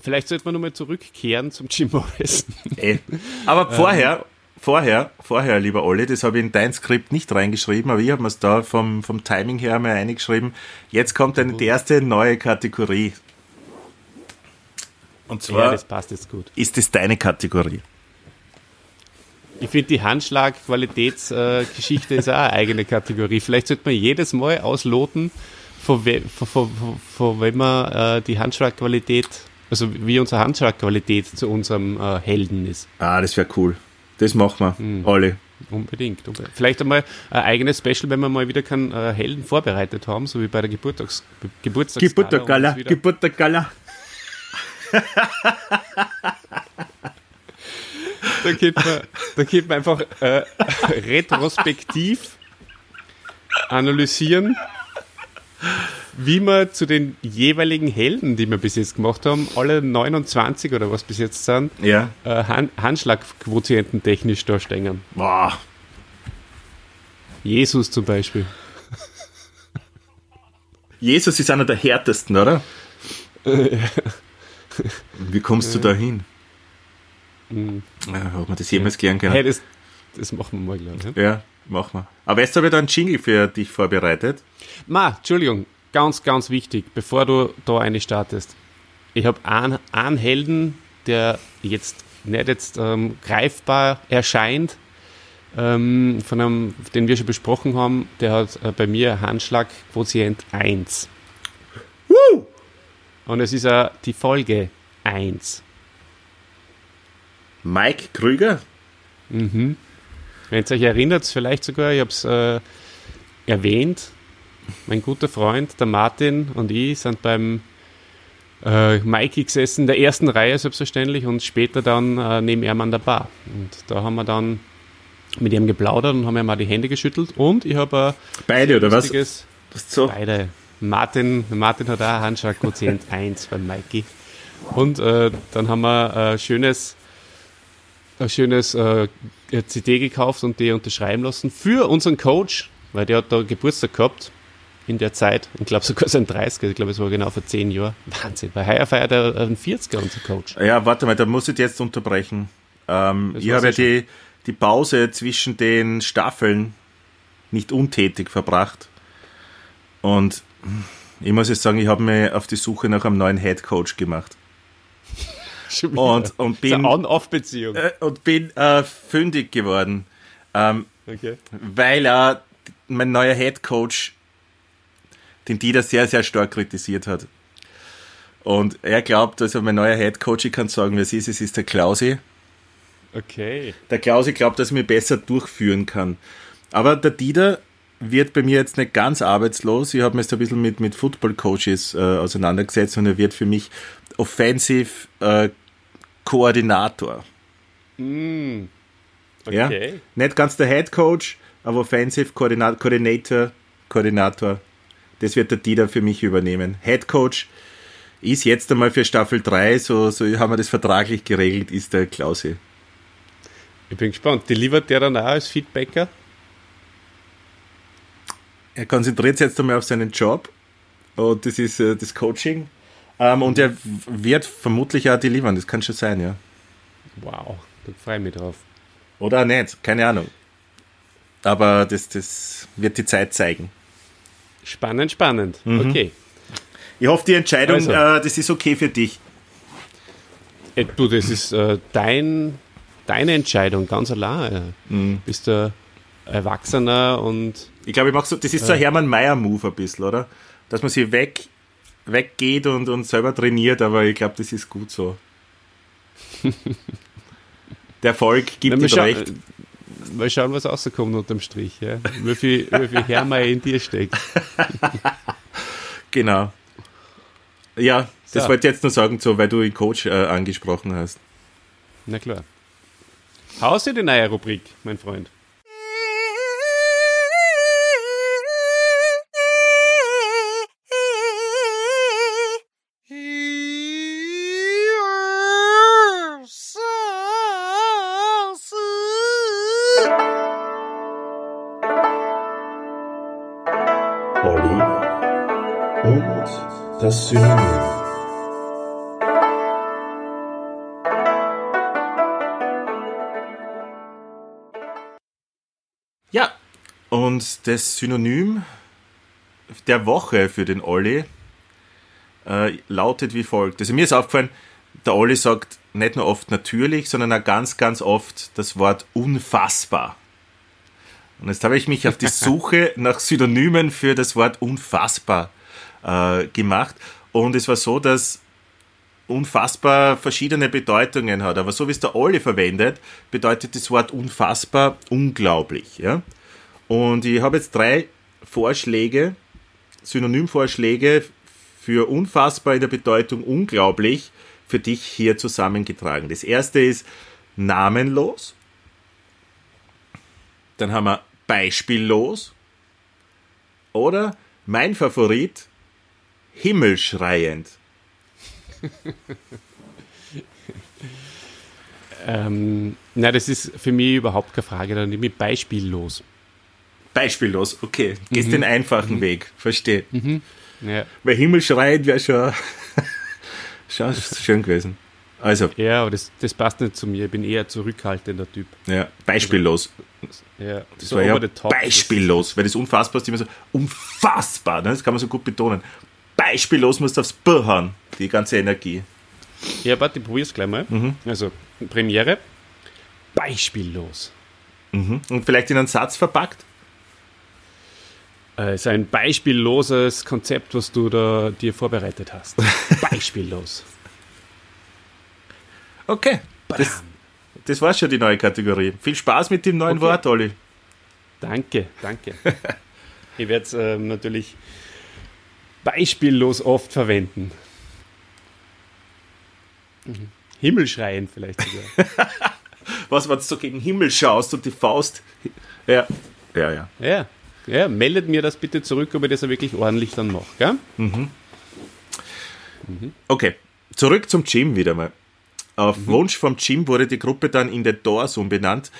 vielleicht sollte man nochmal zurückkehren zum Jim Morrison. Eh. Aber vorher, vorher, vorher, lieber Olli, das habe ich in dein Skript nicht reingeschrieben, aber ich habe mir es da vom, vom Timing her mal eingeschrieben. Jetzt kommt eine, die erste neue Kategorie. Und Ja, zwar das passt jetzt gut. ist es deine Kategorie. Ich finde, die Handschlag-Qualitätsgeschichte ist auch eine eigene Kategorie. Vielleicht sollte man jedes Mal ausloten, von, we von, von, von, wem man äh, die Handschlagqualität, also wie unsere Handschlagqualität zu unserem äh, Helden ist. Ah, das wäre cool. Das machen wir, Olli. Unbedingt, unbedingt. Vielleicht einmal ein eigenes Special, wenn wir mal wieder keinen äh, Helden vorbereitet haben, so wie bei der Geburtstags Geburtstagsgala. Wieder- Geburtstagala. Da geht man, da geht man einfach äh, retrospektiv analysieren, wie wir zu den jeweiligen Helden, die wir bis jetzt gemacht haben, alle 29 oder was bis jetzt sind, Ja. äh, Hand, Handschlagquotienten technisch da stehen. Boah. Jesus zum Beispiel. Jesus ist einer der härtesten, oder? Wie kommst du da hin? Ja, ob wir das jemals klären können. Hey, das, das machen wir mal, glaube ich. Ja, machen wir. Aber jetzt habe ich da einen Jingle für dich vorbereitet. Ma, Entschuldigung, ganz, ganz wichtig, bevor du da eine startest. Ich habe einen, einen Helden, der jetzt nicht jetzt ähm, greifbar erscheint, ähm, von einem, den wir schon besprochen haben, der hat äh, bei mir Handschlagquotient 1. Und es ist ja die Folge 1. Mike Krüger. Wenn ihr euch erinnert, vielleicht sogar, ich habe es äh, erwähnt, mein guter Freund, der Martin und ich sind beim äh, Mikey gesessen, in der ersten Reihe selbstverständlich und später dann äh, neben ihm an der Bar. Und da haben wir dann mit ihm geplaudert und haben ihm mal die Hände geschüttelt und ich habe Beide, oder was? Was so? beide. Martin, Martin hat auch einen Handschlagquotient 1 beim Mikey. Und äh, dann haben wir ein schönes, ein schönes äh, CD gekauft und die unterschreiben lassen für unseren Coach, weil der hat da Geburtstag gehabt in der Zeit. Ich glaube sogar sein 30er, ich glaube es war genau vor 10 Jahren. Wahnsinn, weil heuer feiert er einen 40er, unser Coach. Ja, warte mal, da muss ich jetzt unterbrechen. Ähm, ich habe ja eh die, die Pause zwischen den Staffeln nicht untätig verbracht. Und ich muss jetzt sagen, ich habe mich auf die Suche nach einem neuen Head Coach gemacht. Und, und bin, On-Off-Beziehung. äh, und bin äh, fündig geworden. Ähm, Okay. weil äh, mein neuer Head Coach den Dieter sehr, sehr stark kritisiert hat. Und er glaubt, also mein neuer Head Coach, ich kann sagen, wer es ist, es ist der Klausi. Okay. Der Klausi glaubt, dass er mich besser durchführen kann. Aber der Dieter wird bei mir jetzt nicht ganz arbeitslos. Ich habe mich jetzt ein bisschen mit, mit Football-Coaches äh, auseinandergesetzt und er wird für mich Offensive äh, Koordinator. Mm. Ja? Okay. Nicht ganz der Head Coach, aber Offensive Koordinator, Coordinator, Koordinator. Das wird der Dieter für mich übernehmen. Head Coach ist jetzt einmal für Staffel 3, so, so haben wir das vertraglich geregelt, ist der Klausi. Ich bin gespannt. Delivert der dann auch als Feedbacker? Er konzentriert sich jetzt einmal auf seinen Job und das ist äh, das Coaching. Ähm, und er wird vermutlich auch delivern, das kann schon sein, ja. Wow, da freue ich mich drauf. Oder nicht, keine Ahnung. Aber das, das wird die Zeit zeigen. Spannend, spannend. Mhm. Okay. Ich hoffe, die Entscheidung, Also. äh, das ist okay für dich. Äh, Du, das ist äh, dein, deine Entscheidung, ganz allein. Mhm. Bist du Erwachsener und Ich glaube, ich mache so, das ist so ein Hermann Mayer-Move ein bisschen, oder? dass man sie weg, weggeht und, und selber trainiert, aber ich glaube, das ist gut so. Der Erfolg gibt wir, recht. mal schauen, was rauskommt unterm Strich. Ja? Wie viel, wie viel Hermeier in dir steckt. Genau. Ja, das So. wollte ich jetzt nur sagen, so, weil du den Coach äh, angesprochen hast. Na klar. Haust dir die neue Rubrik, mein Freund. Das Synonym. Ja, und das Synonym der Woche für den Olli äh, lautet wie folgt. Also mir ist aufgefallen, der Olli sagt nicht nur oft natürlich, sondern auch ganz, ganz oft das Wort unfassbar. Und jetzt habe ich mich auf die Suche nach Synonymen für das Wort unfassbar äh, gemacht. Und es war so, dass unfassbar verschiedene Bedeutungen hat. Aber so wie es der Olli verwendet, bedeutet das Wort unfassbar unglaublich. Ja? Und ich habe jetzt drei Vorschläge, Synonymvorschläge für unfassbar in der Bedeutung unglaublich für dich hier zusammengetragen. Das erste ist namenlos. Dann haben wir beispiellos. Oder mein Favorit, himmelschreiend. Ähm, na, das ist für mich überhaupt keine Frage, dann nehme ich beispiellos. Beispiellos, okay. Gehst den einfachen Weg, verstehe. Ja, Weil himmelschreiend wäre schon, schon schön gewesen. Also, ja aber das, das passt nicht zu mir. Ich bin eher zurückhaltender Typ. ja, beispiellos. Ja, Das war ja top. beispiellos, weil das unfassbar ist immer so unfassbar, ne? das kann man so gut betonen. Beispiellos musst du aufs B hauen, die ganze Energie. Ja, warte, ich probier's gleich mal. Mhm. Also, Premiere. Beispiellos. Und vielleicht in einen Satz verpackt. Äh, ist ein beispielloses Konzept, was du da dir vorbereitet hast. Beispiellos. Okay, das, das war schon die neue Kategorie. Viel Spaß mit dem neuen Okay. Wort, Olli. Danke, danke. ich werde es ähm, natürlich beispiellos oft verwenden. Mhm. Himmelschreien vielleicht sogar. Was, wenn du so gegen Himmel schaust und die Faust. Ja, ja, ja. ja, ja, meldet mir das bitte zurück, ob ich das auch wirklich ordentlich dann mache. Gell? Okay, zurück zum Jim wieder mal. Auf Mhm. Wunsch vom Jim wurde die Gruppe dann in The Doors umbenannt,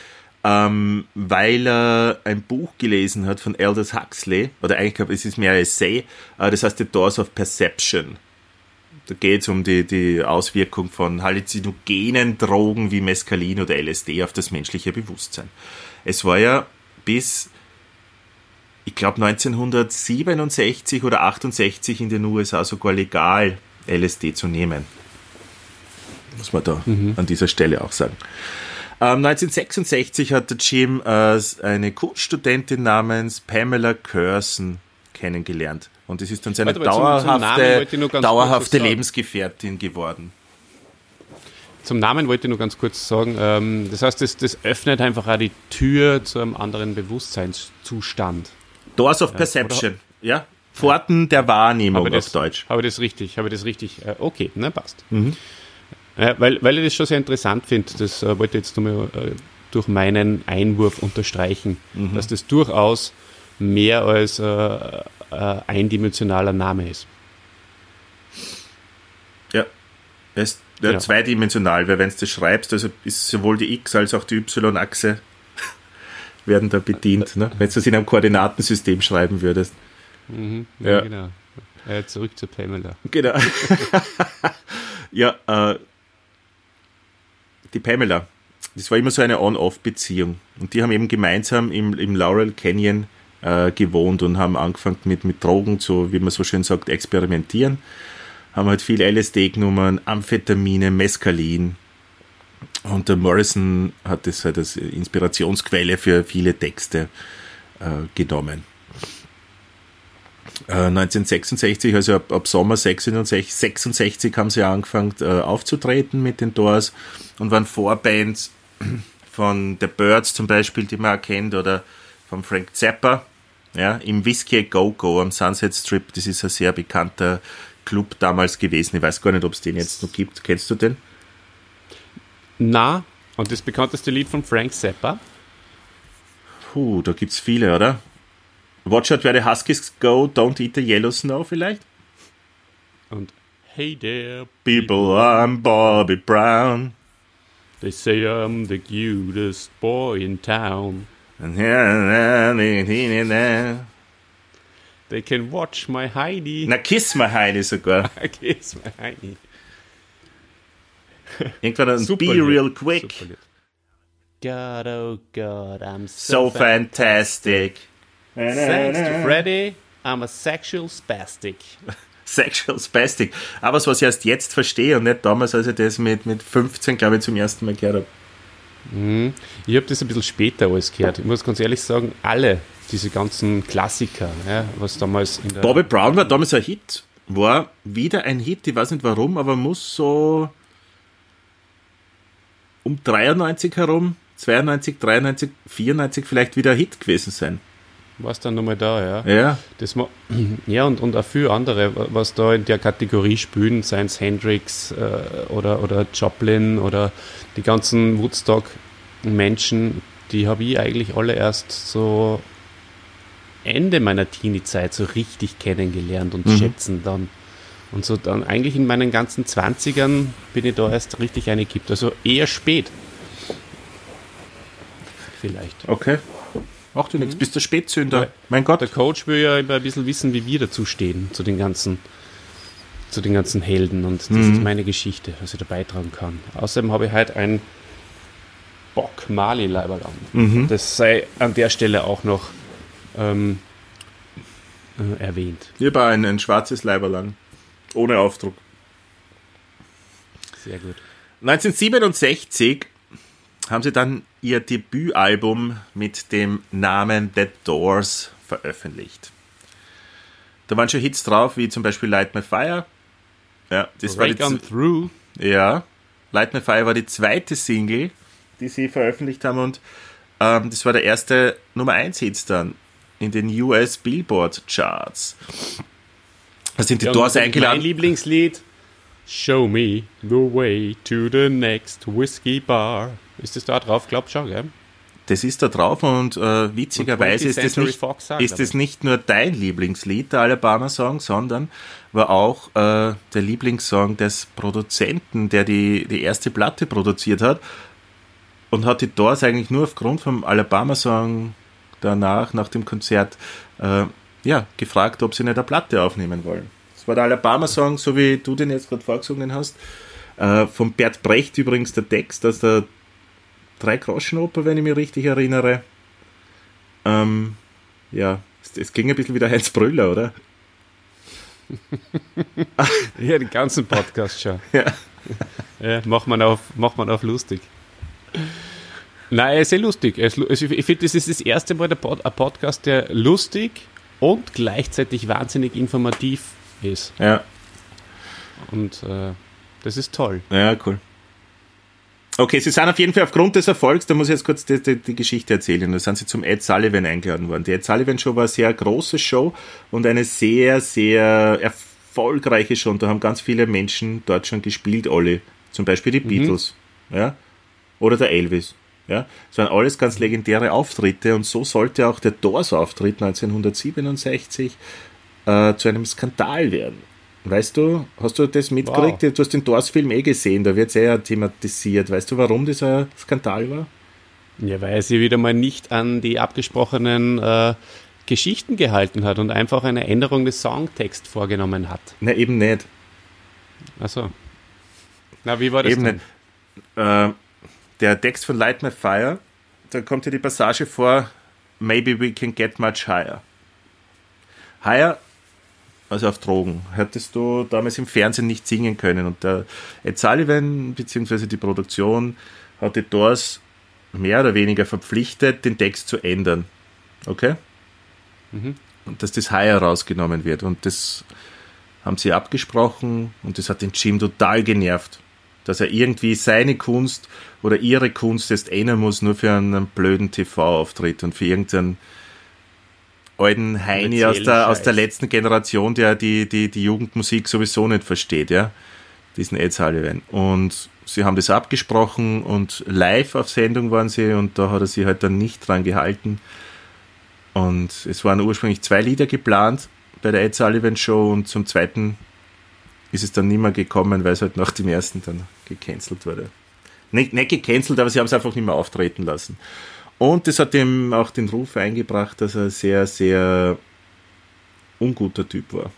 ähm, weil er ein Buch gelesen hat von Aldous Huxley, oder eigentlich glaube ich, es ist mehr ein Essay, äh, das heißt The Doors of Perception. Da geht es um die, die Auswirkung von halluzinogenen Drogen wie Mescalin oder LSD auf das menschliche Bewusstsein. Es war ja bis, ich glaube 1967 oder 68 in den USA sogar legal, LSD zu nehmen. Muss man da an dieser Stelle auch sagen. Ähm, 1966 hat der Jim äh, eine Kunststudentin namens Pamela Curson kennengelernt. Und das ist dann seine Warte dauerhafte, ich dauerhafte. Lebensgefährtin geworden. Zum Namen wollte ich nur ganz kurz sagen. Ähm, das heißt, das, das öffnet einfach auch die Tür zu einem anderen Bewusstseinszustand. Doors of Perception, ja? Pforten der Wahrnehmung Habe auf das, Deutsch. habe das richtig, habe das richtig. Äh, okay, ne, passt. Mhm. Ja, weil, weil ich das schon sehr interessant finde. Das äh, wollte ich jetzt nur mal äh, durch meinen Einwurf unterstreichen, Mhm. dass das durchaus mehr als äh, äh, eindimensionaler Name ist. Ja. Er ist ja, Ja. zweidimensional, weil wenn du das schreibst, also ist sowohl die X- als auch die Y-Achse werden da bedient, ne? wenn du das in einem Koordinatensystem schreiben würdest. Ja, Ja. genau. Äh, zurück zu Pamela. Genau. ja, äh, die Pamela, das war immer so eine On-Off-Beziehung. Und die haben eben gemeinsam im, im Laurel Canyon äh, gewohnt und haben angefangen mit, mit Drogen zu, wie man so schön sagt, experimentieren. Haben halt viel LSD genommen, Amphetamine, Mescalin. Und der Morrison hat das halt als Inspirationsquelle für viele Texte äh, genommen. Äh, 1966, also ab, ab Sommer 66, 66 haben sie angefangen äh, aufzutreten mit den Doors und waren Vorbands von The Birds zum Beispiel, die man erkennt, oder von Frank Zappa, ja, im Whiskey Go Go am Sunset Strip. Das ist ein sehr bekannter Club damals gewesen. Ich weiß gar nicht, ob es den jetzt noch gibt. Kennst du den? Na, und das bekannteste Lied von Frank Zappa? Puh, da gibt's viele, oder? Watch out where the Huskies go, don't eat the yellow snow vielleicht? Und Hey there, People, I'm Bobby Brown. they say I'm the cutest boy in town. Na, They can watch my Heidi. Na, Kiss My Heidi sogar. Kiss my Heidi. Irgendwann ein Super Be Real Quick. God, oh God, I'm So so, fan- fantastic. Thanks to Freddy, I'm a sexual spastic. Sexual Spastic. Aber was, was ich erst jetzt verstehe und nicht damals, als ich das mit, mit 15, glaube ich, zum ersten Mal gehört habe. Ich habe das ein bisschen später alles gehört. Ich muss ganz ehrlich sagen, alle diese ganzen Klassiker, ja, was damals in der Bobby Brown war damals ein Hit. War wieder ein Hit, ich weiß nicht warum, aber muss so um 93 herum, 92, 93, 94 vielleicht wieder ein Hit gewesen sein. War es dann nochmal da, ja. Ja. Das ja, und, und auch viele andere, was da in der Kategorie spielen, seien es Hendrix äh, oder, oder Joplin oder die ganzen Woodstock-Menschen, die habe ich eigentlich alle erst so Ende meiner Teenie-Zeit so richtig kennengelernt und schätzen dann. Und so dann eigentlich in meinen ganzen 20ern bin ich da erst richtig eingekippt. Also eher spät. Vielleicht. Okay. Macht dir nichts, bist du Spätzünder. Mein Gott. Der Coach will ja immer ein bisschen wissen, wie wir dazu stehen, zu den ganzen, zu den ganzen Helden. Und das ist meine Geschichte, was ich da beitragen kann. Außerdem habe ich heute ein Bock Mali Leiberl an. Das sei an der Stelle auch noch ähm, äh, erwähnt. Hier war ein, ein schwarzes Leiberlang. Ohne Aufdruck. Sehr gut. 1967 haben sie dann ihr Debütalbum mit dem Namen The Doors veröffentlicht. Da waren schon Hits drauf, wie zum Beispiel Light My Fire. Ja, das war die, on Through. ja, Light My Fire war die zweite Single, die sie veröffentlicht haben und ähm, das war der erste Nummer 1 Hits dann in den US Billboard Charts. Da sind die Ja, Doors und Mein eingeladen. Lieblingslied Show me the way to the next whiskey bar. Ist das da drauf? Glaub schon, gell? Das ist da drauf und äh, witzigerweise Und 20th ist, das nicht, ist das nicht nur dein Lieblingslied, der Alabama-Song, sondern war auch äh, der Lieblingssong des Produzenten, der die, die erste Platte produziert hat und hat die Doors eigentlich nur aufgrund vom Alabama-Song danach, nach dem Konzert, äh, ja, gefragt, ob sie nicht eine Platte aufnehmen wollen. Das war der Alabama-Song, so wie du den jetzt gerade vorgesungen hast. Äh, von Bert Brecht übrigens der Text aus der Drei-Groschen-Oper, wenn ich mich richtig erinnere. Ähm, ja, es, es ging ein bisschen wie der Heinz Brüller, oder? Ja, den ganzen Podcast schon. Ja. Ja, macht man auf, macht man auf lustig. Nein, er ist sehr lustig. Ist, ich ich finde, das ist das erste Mal der Pod, ein Podcast, der lustig und gleichzeitig wahnsinnig informativ ist. Ja, Und äh, das ist toll. ja, cool. Okay, sie sind auf jeden Fall aufgrund des Erfolgs, da muss ich jetzt kurz die, die, die Geschichte erzählen. Da sind sie zum Ed Sullivan eingeladen worden. Die Ed Sullivan Show war eine sehr große Show und eine sehr, sehr erfolgreiche Show. Und da haben ganz viele Menschen dort schon gespielt, alle. Zum Beispiel die Beatles, ja, oder der Elvis. Ja, es waren alles ganz legendäre Auftritte und so sollte auch der Doors-Auftritt 1967 äh, zu einem Skandal werden. Weißt du, hast du das mitgekriegt? Wow. Du hast den Doors-Film eh gesehen, da wird es eher thematisiert. Weißt du, warum das ein Skandal war? Ja, weil er sich wieder mal nicht an die abgesprochenen äh, Geschichten gehalten hat und einfach eine Änderung des Songtext vorgenommen hat. Na, eben nicht. Achso. Na, wie war das Eben nicht. Äh, der Text von Light My Fire, da kommt ja die Passage vor, Maybe we can get much higher. Higher, also auf Drogen, hättest du damals im Fernsehen nicht singen können. Und der Ed Sullivan, beziehungsweise die Produktion, hat die Doors mehr oder weniger verpflichtet, den Text zu ändern. Okay? dass das heuer rausgenommen wird. Und das haben sie abgesprochen und das hat den Jim total genervt, dass er irgendwie seine Kunst oder ihre Kunst jetzt ändern muss, nur für einen blöden TV-Auftritt und für irgendeinen alten Heini aus der, aus der letzten Generation, der die, die, die Jugendmusik sowieso nicht versteht, ja. Diesen Ed Sullivan. Und sie haben das abgesprochen und live auf Sendung waren sie und da hat er sich halt dann nicht dran gehalten. Und es waren ursprünglich zwei Lieder geplant bei der Ed Sullivan Show und zum zweiten ist es dann nicht mehr gekommen, weil es halt nach dem ersten dann gecancelt wurde. Nicht, nicht gecancelt, aber sie haben es einfach nicht mehr auftreten lassen. Und das hat ihm auch den Ruf eingebracht, dass er sehr, sehr unguter Typ war.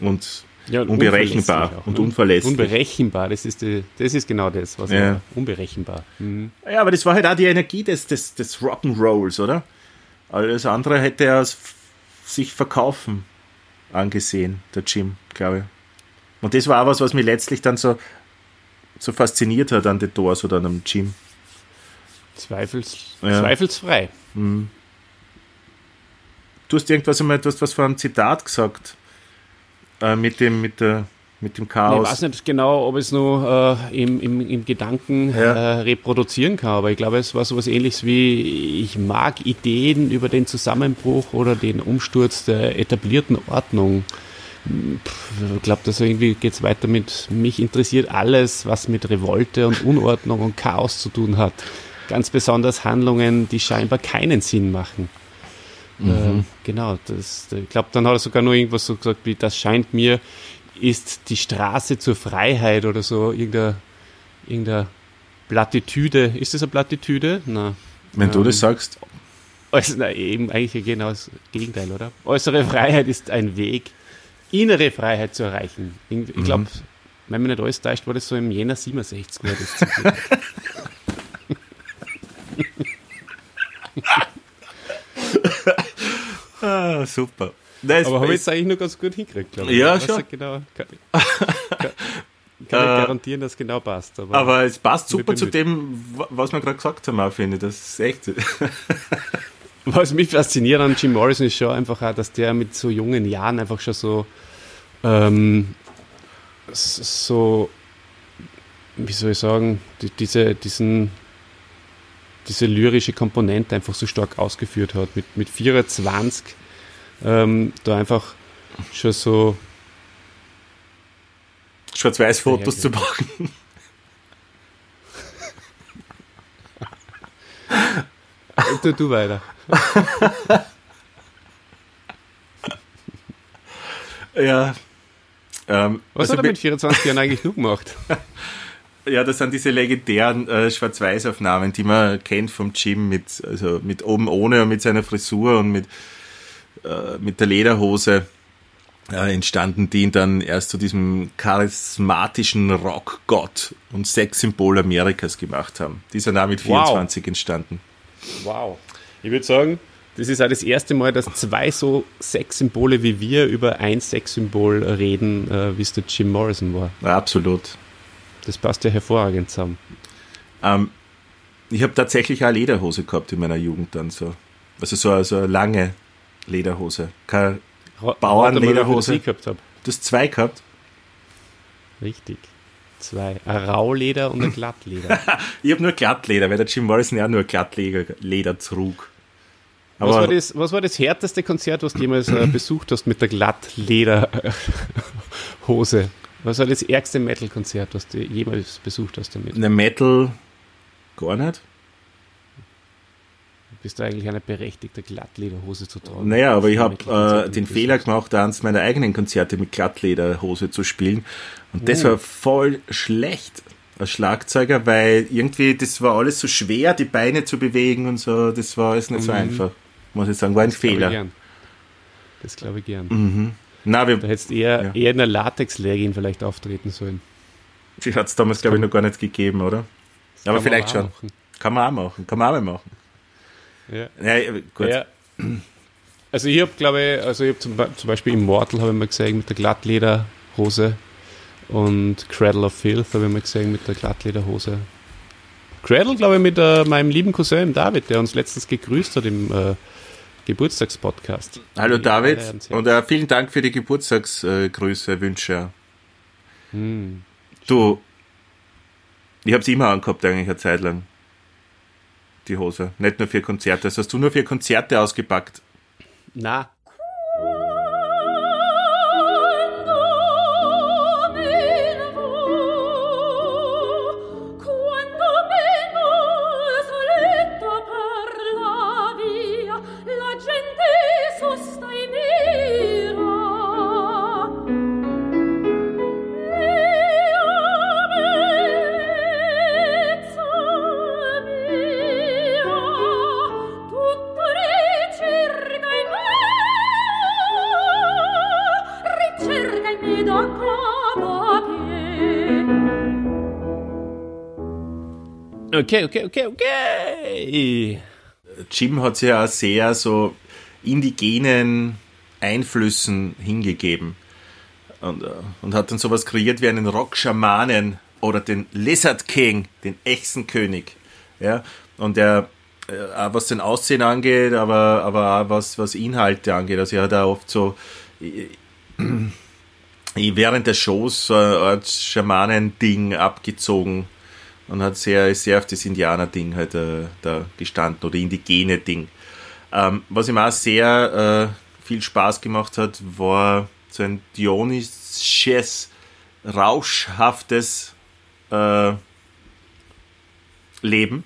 Und Ja, unberechenbar auch, und ne? unverlässlich. Unberechenbar, das ist, die, das ist genau das, was Ja. er unberechenbar. Mhm. Ja, aber das war halt auch die Energie des, des, des Rock'n'Rolls, oder? Alles andere hätte er sich verkaufen angesehen, der Jim, glaube ich. Und das war auch was, was mich letztlich dann so, so fasziniert hat an den Doors oder an dem Jim. Zweifels, Ja. Zweifelsfrei. Du hast irgendwas einmal, du hast was von einem Zitat gesagt, äh, mit dem, mit der, mit dem Ich Chaos. weiß nicht genau, ob ich es nur äh, im, im, im Gedanken Ja. äh, reproduzieren kann, aber ich glaube, es war sowas ähnliches wie, ich mag Ideen über den Zusammenbruch oder den Umsturz der etablierten Ordnung. Pff, Ich glaube, dass irgendwie geht es weiter mit, mich interessiert alles, was mit Revolte und Unordnung und Chaos zu tun hat. Ganz besonders Handlungen, die scheinbar keinen Sinn machen. Ähm, genau, das, ich glaube, dann hat er sogar nur irgendwas so gesagt wie, das scheint mir, ist die Straße zur Freiheit oder so, irgendeine, irgendeine Plattitüde. Ist das eine Plattitüde? Na. Wenn du Ähm, das sagst, Also, na, eben eigentlich genau das Gegenteil, oder? Äußere Freiheit ist ein Weg, innere Freiheit zu erreichen. Ich glaube, wenn mich nicht alles täuscht, war das so im Jänner 67, wo er das zitiert hat. Ah, super. Nein, Aber habe ich es- jetzt eigentlich nur ganz gut hingekriegt, glaube ich. Ja, Ich schon. Genau, kann, kann, kann nicht garantieren, dass es genau passt. Aber, aber es passt super zu dem- dem, wa- was wir gerade gesagt haben, auch, finde ich. Das ist echt. Was mich fasziniert an Jim Morrison ist schon einfach auch, dass der mit so jungen Jahren einfach schon so, ähm, so, wie soll ich sagen, die, diese, diesen, diese lyrische Komponente einfach so stark ausgeführt hat. Mit, mit 24 ähm, da einfach schon so, Schwarz-Weiß-Fotos zu machen. tu, du weiter. Ja. Ähm, Was also hat er mit 24 Jahren eigentlich nur gemacht? Ja, das sind diese legendären äh, Schwarz-Weiß-Aufnahmen, die man kennt vom Jim mit, also mit oben ohne und mit seiner Frisur und mit, äh, mit der Lederhose äh, entstanden, die ihn dann erst zu diesem charismatischen Rockgott und Sexsymbol Amerikas gemacht haben. Die sind auch mit Wow. 24 entstanden. Wow. Ich würde sagen, das ist auch das erste Mal, dass zwei so Sexsymbole wie wir über ein Sexsymbol reden, äh, wie es der Jim Morrison war. Ja, absolut. Das passt ja hervorragend zusammen. Ähm, ich habe tatsächlich auch eine Lederhose gehabt in meiner Jugend dann so. Also so, eine- so eine lange Lederhose. Keine, Bauernlederhose. ich gehabt habe. du hast zwei gehabt? Richtig. Zwei. Ein Rauleder und ein Glattleder. Ich habe nur Glattleder, weil der Jim Morrison ja nur Glattleder Leder trug. was, war das, was war das härteste Konzert, was du jemals äh, besucht hast mit der Glattlederhose? Was war das ärgste Metal-Konzert, was du jemals besucht hast damit? eine Metal gar nicht. Bist du eigentlich eine berechtigte Glattlederhose zu tragen? Naja, aber ich habe äh, den. Fehler gemacht, eins meiner eigenen Konzerte mit Glattlederhose zu spielen. Und das Oh. war voll schlecht als Schlagzeuger, weil irgendwie, das war alles so schwer, die Beine zu bewegen und so. Das war alles nicht so Mhm. einfach. Muss ich sagen, war ein Das glaube ich Fehler. gern. Das glaube ich gern. Na, wir, Da hättest eher, Ja. eher in einer Latex-Legging vielleicht auftreten sollen. die hat es damals, glaube ich, noch gar nicht gegeben, oder? Das Aber vielleicht schon. machen. Kann man auch machen. Kann man auch mal machen. Ja. Ja, gut. Ja. Also ich habe, glaube ich, also ich habe zum, zum Beispiel Immortal habe ich mal gesehen mit der Glattlederhose und Cradle of Filth habe ich mal gesehen mit der Glattlederhose. Cradle, glaube ich, mit äh, meinem lieben Cousin David, der uns letztens gegrüßt hat im äh, Geburtstagspodcast. Hallo David und äh, vielen Dank für die Geburtstagsgrüße, Wünsche. Hm. Du, ich habe sie immer angehabt eigentlich eine Zeit lang. Die Hose. Nicht nur für Konzerte. Das hast du nur für Konzerte ausgepackt. Na, okay, okay, okay, okay. Jim hat sich ja auch sehr so indigenen Einflüssen hingegeben und, äh, und hat dann sowas kreiert wie einen Rock-Schamanen oder den Lizard King, den Echsenkönig. Ja? Und er, äh, was den Aussehen angeht, aber, aber auch was, was Inhalte angeht. Also er hat auch oft so äh, während der Shows so Art Schamanen-Ding abgezogen und hat sehr, sehr auf das Indianer-Ding halt äh, da gestanden oder indigene Ding. Ähm, was ihm auch sehr äh, viel Spaß gemacht hat, war so ein dionysisches, rauschhaftes äh, Leben.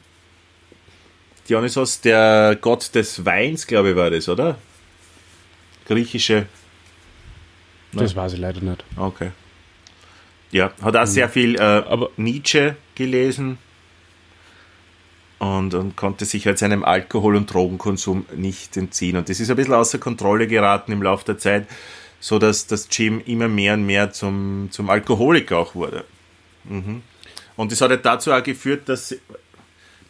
Dionysos, der Gott des Weins, glaube ich, war das, oder? Griechische. Das weiß ich leider nicht. Okay. Ja, hat auch sehr viel äh, Nietzsche gelesen und, und konnte sich halt seinem Alkohol- und Drogenkonsum nicht entziehen. Und das ist ein bisschen außer Kontrolle geraten im Laufe der Zeit, so dass das Jim immer mehr und mehr zum, zum Alkoholiker auch wurde. Mhm. Und das hat halt dazu auch geführt, dass,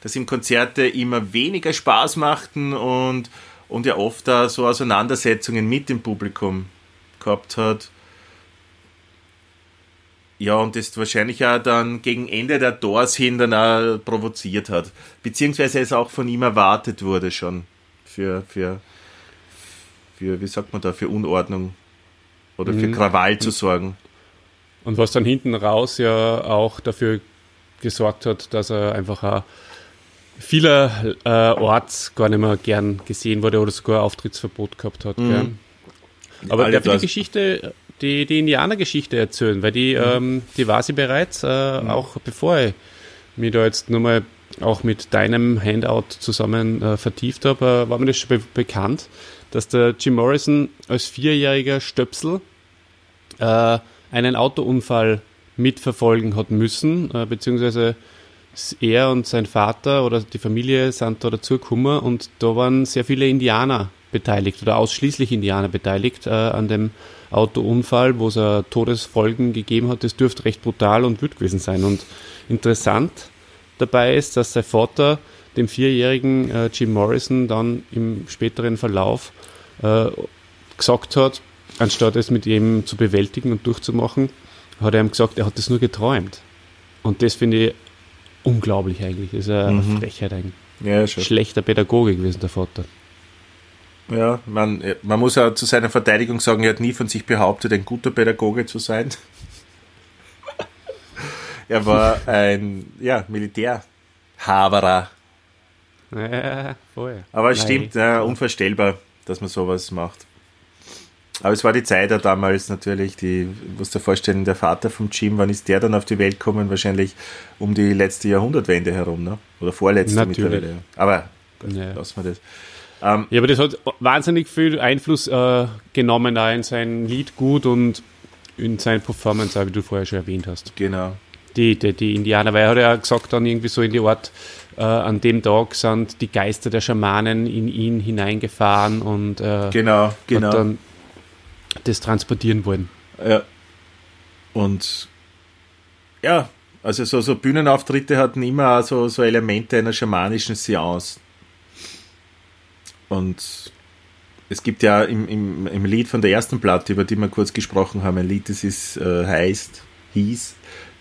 dass ihm Konzerte immer weniger Spaß machten und, und er oft da so Auseinandersetzungen mit dem Publikum gehabt hat. Ja, und das wahrscheinlich auch dann gegen Ende der Doors hin dann auch provoziert hat. Beziehungsweise es auch von ihm erwartet wurde schon. Für, für, für wie sagt man da, für Unordnung oder für Krawall zu sorgen. Und was dann hinten raus ja auch dafür gesorgt hat, dass er einfach auch vielerorts gar nicht mehr gern gesehen wurde oder sogar Auftrittsverbot gehabt hat. Gell? Aber ich die Geschichte, die, die Indianergeschichte erzählen, weil die, ähm, die war sie bereits, äh, auch bevor ich mich da jetzt nur mal auch mit deinem Handout zusammen äh, vertieft habe, äh, war mir das schon be bekannt, dass der Jim Morrison als vierjähriger Stöpsel äh, einen Autounfall mitverfolgen hat müssen, äh, beziehungsweise er und sein Vater oder die Familie sind da dazugekommen und da waren sehr viele Indianer beteiligt oder ausschließlich Indianer beteiligt äh, an dem Autounfall, wo es äh, Todesfolgen gegeben hat. Das dürfte recht brutal und wütend gewesen sein. Und interessant dabei ist, dass sein Vater dem vierjährigen äh, Jim Morrison dann im späteren Verlauf äh, gesagt hat, anstatt es mit ihm zu bewältigen und durchzumachen, hat er ihm gesagt, er hat das nur geträumt. Und das finde ich unglaublich eigentlich. Das ist eine Frechheit eigentlich. Ja. Schlechter Pädagoge gewesen, der Vater. Ja, man, man muss ja zu seiner Verteidigung sagen, er hat nie von sich behauptet, ein guter Pädagoge zu sein. er war ein ja, Militärhaverer. Ja, voll. Aber es Nein. stimmt, ja, unvorstellbar, dass man sowas macht. Aber es war die Zeit da damals natürlich, die, musst dir vorstellen, der Vater vom Jim, wann ist der dann auf die Welt gekommen? Wahrscheinlich um die letzte Jahrhundertwende herum, ne? Oder vorletzte Natürlich. mittlerweile. Aber Ja. lassen wir das. Ja, aber das hat wahnsinnig viel Einfluss äh, genommen da in sein Liedgut und in sein Performance, auch wie du vorher schon erwähnt hast. Genau. Die, die, die Indianer, weil er hat ja gesagt dann irgendwie so in die Art, äh, an dem Tag sind die Geister der Schamanen in ihn hineingefahren und äh, Genau, genau. hat dann das transportieren wollen. Ja. Und ja, also so, so Bühnenauftritte hatten immer so, so Elemente einer schamanischen Seance. Und es gibt ja im, im, im Lied von der ersten Platte, über die wir kurz gesprochen haben, ein Lied, das ist, äh, heißt, hieß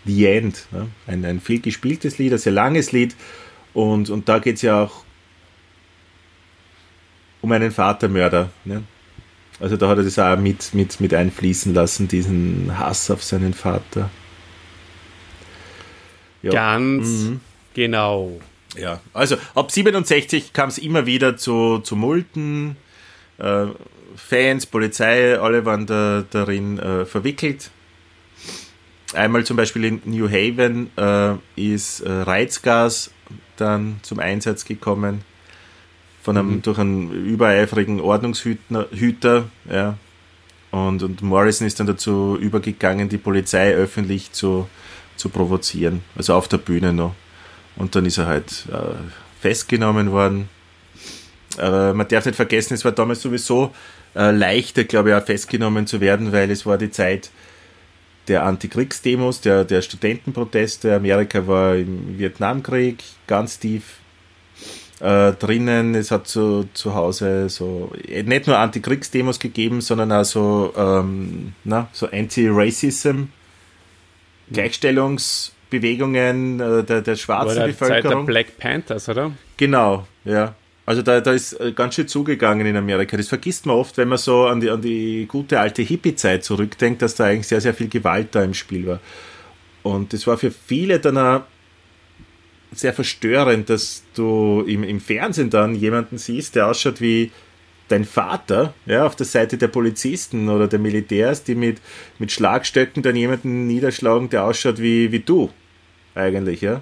The End. Ne? Ein, ein viel gespieltes Lied, ein sehr langes Lied. Und, und da geht es ja auch um einen Vatermörder. Ne? Also da hat er das auch mit, mit, mit einfließen lassen, diesen Hass auf seinen Vater. Ja. Ganz Mhm. genau. Ja, also ab 67 kam es immer wieder zu, zu Multen. Äh, Fans, Polizei, alle waren da, darin äh, verwickelt. Einmal zum Beispiel in New Haven äh, ist äh, Reizgas dann zum Einsatz gekommen von einem, durch einen übereifrigen Ordnungshüter. Hüter, ja. und, und Morrison ist dann dazu übergegangen, die Polizei öffentlich zu, zu provozieren, also auf der Bühne noch. Und dann ist er halt äh, festgenommen worden. Aber man darf nicht vergessen, es war damals sowieso äh, leichter, glaube ich, auch festgenommen zu werden, weil es war die Zeit der Antikriegsdemos, der, der Studentenproteste. Amerika war im Vietnamkrieg ganz tief äh, drinnen. Es hat zu, zu Hause so äh, nicht nur Antikriegsdemos gegeben, sondern auch so, ähm, so Anti-Racism, Gleichstellungsbewegungen äh, der, der War schwarzen der Zeit der Bevölkerung. Black Panthers, oder? Genau, ja. Also da, da ist äh, ganz schön zugegangen in Amerika. Das vergisst man oft, wenn man so an die, an die gute alte Hippie-Zeit zurückdenkt, dass da eigentlich sehr, sehr viel Gewalt da im Spiel war. Und das war für viele dann auch sehr verstörend, dass du im, im Fernsehen dann jemanden siehst, der ausschaut wie dein Vater, ja, auf der Seite der Polizisten oder der Militärs, die mit, mit Schlagstöcken dann jemanden niederschlagen, der ausschaut wie, wie du, eigentlich, ja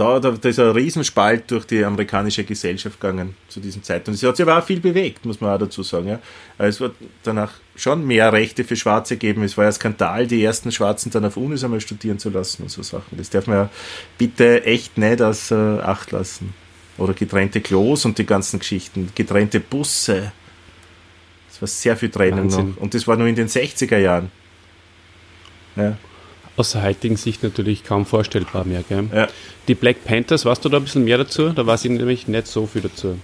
da, da, da ist ein Riesenspalt durch die amerikanische Gesellschaft gegangen zu diesem Zeitpunkt. Es hat sich aber auch viel bewegt, muss man auch dazu sagen. Ja. Es wird danach schon mehr Rechte für Schwarze geben. Es war ja Skandal, die ersten Schwarzen dann auf Unis einmal studieren zu lassen und so Sachen. Das darf man ja bitte echt nicht aus äh, Acht lassen. Oder getrennte Klos und die ganzen Geschichten. Getrennte Busse. Es war sehr viel Trennung Wahnsinn. noch. Und das war nur in den 60er Jahren. Ja. Aus der heutigen Sicht natürlich kaum vorstellbar mehr. Gell? Ja. Die Black Panthers, weißt du da ein bisschen mehr dazu? Da weiß ich nämlich nicht so viel dazu.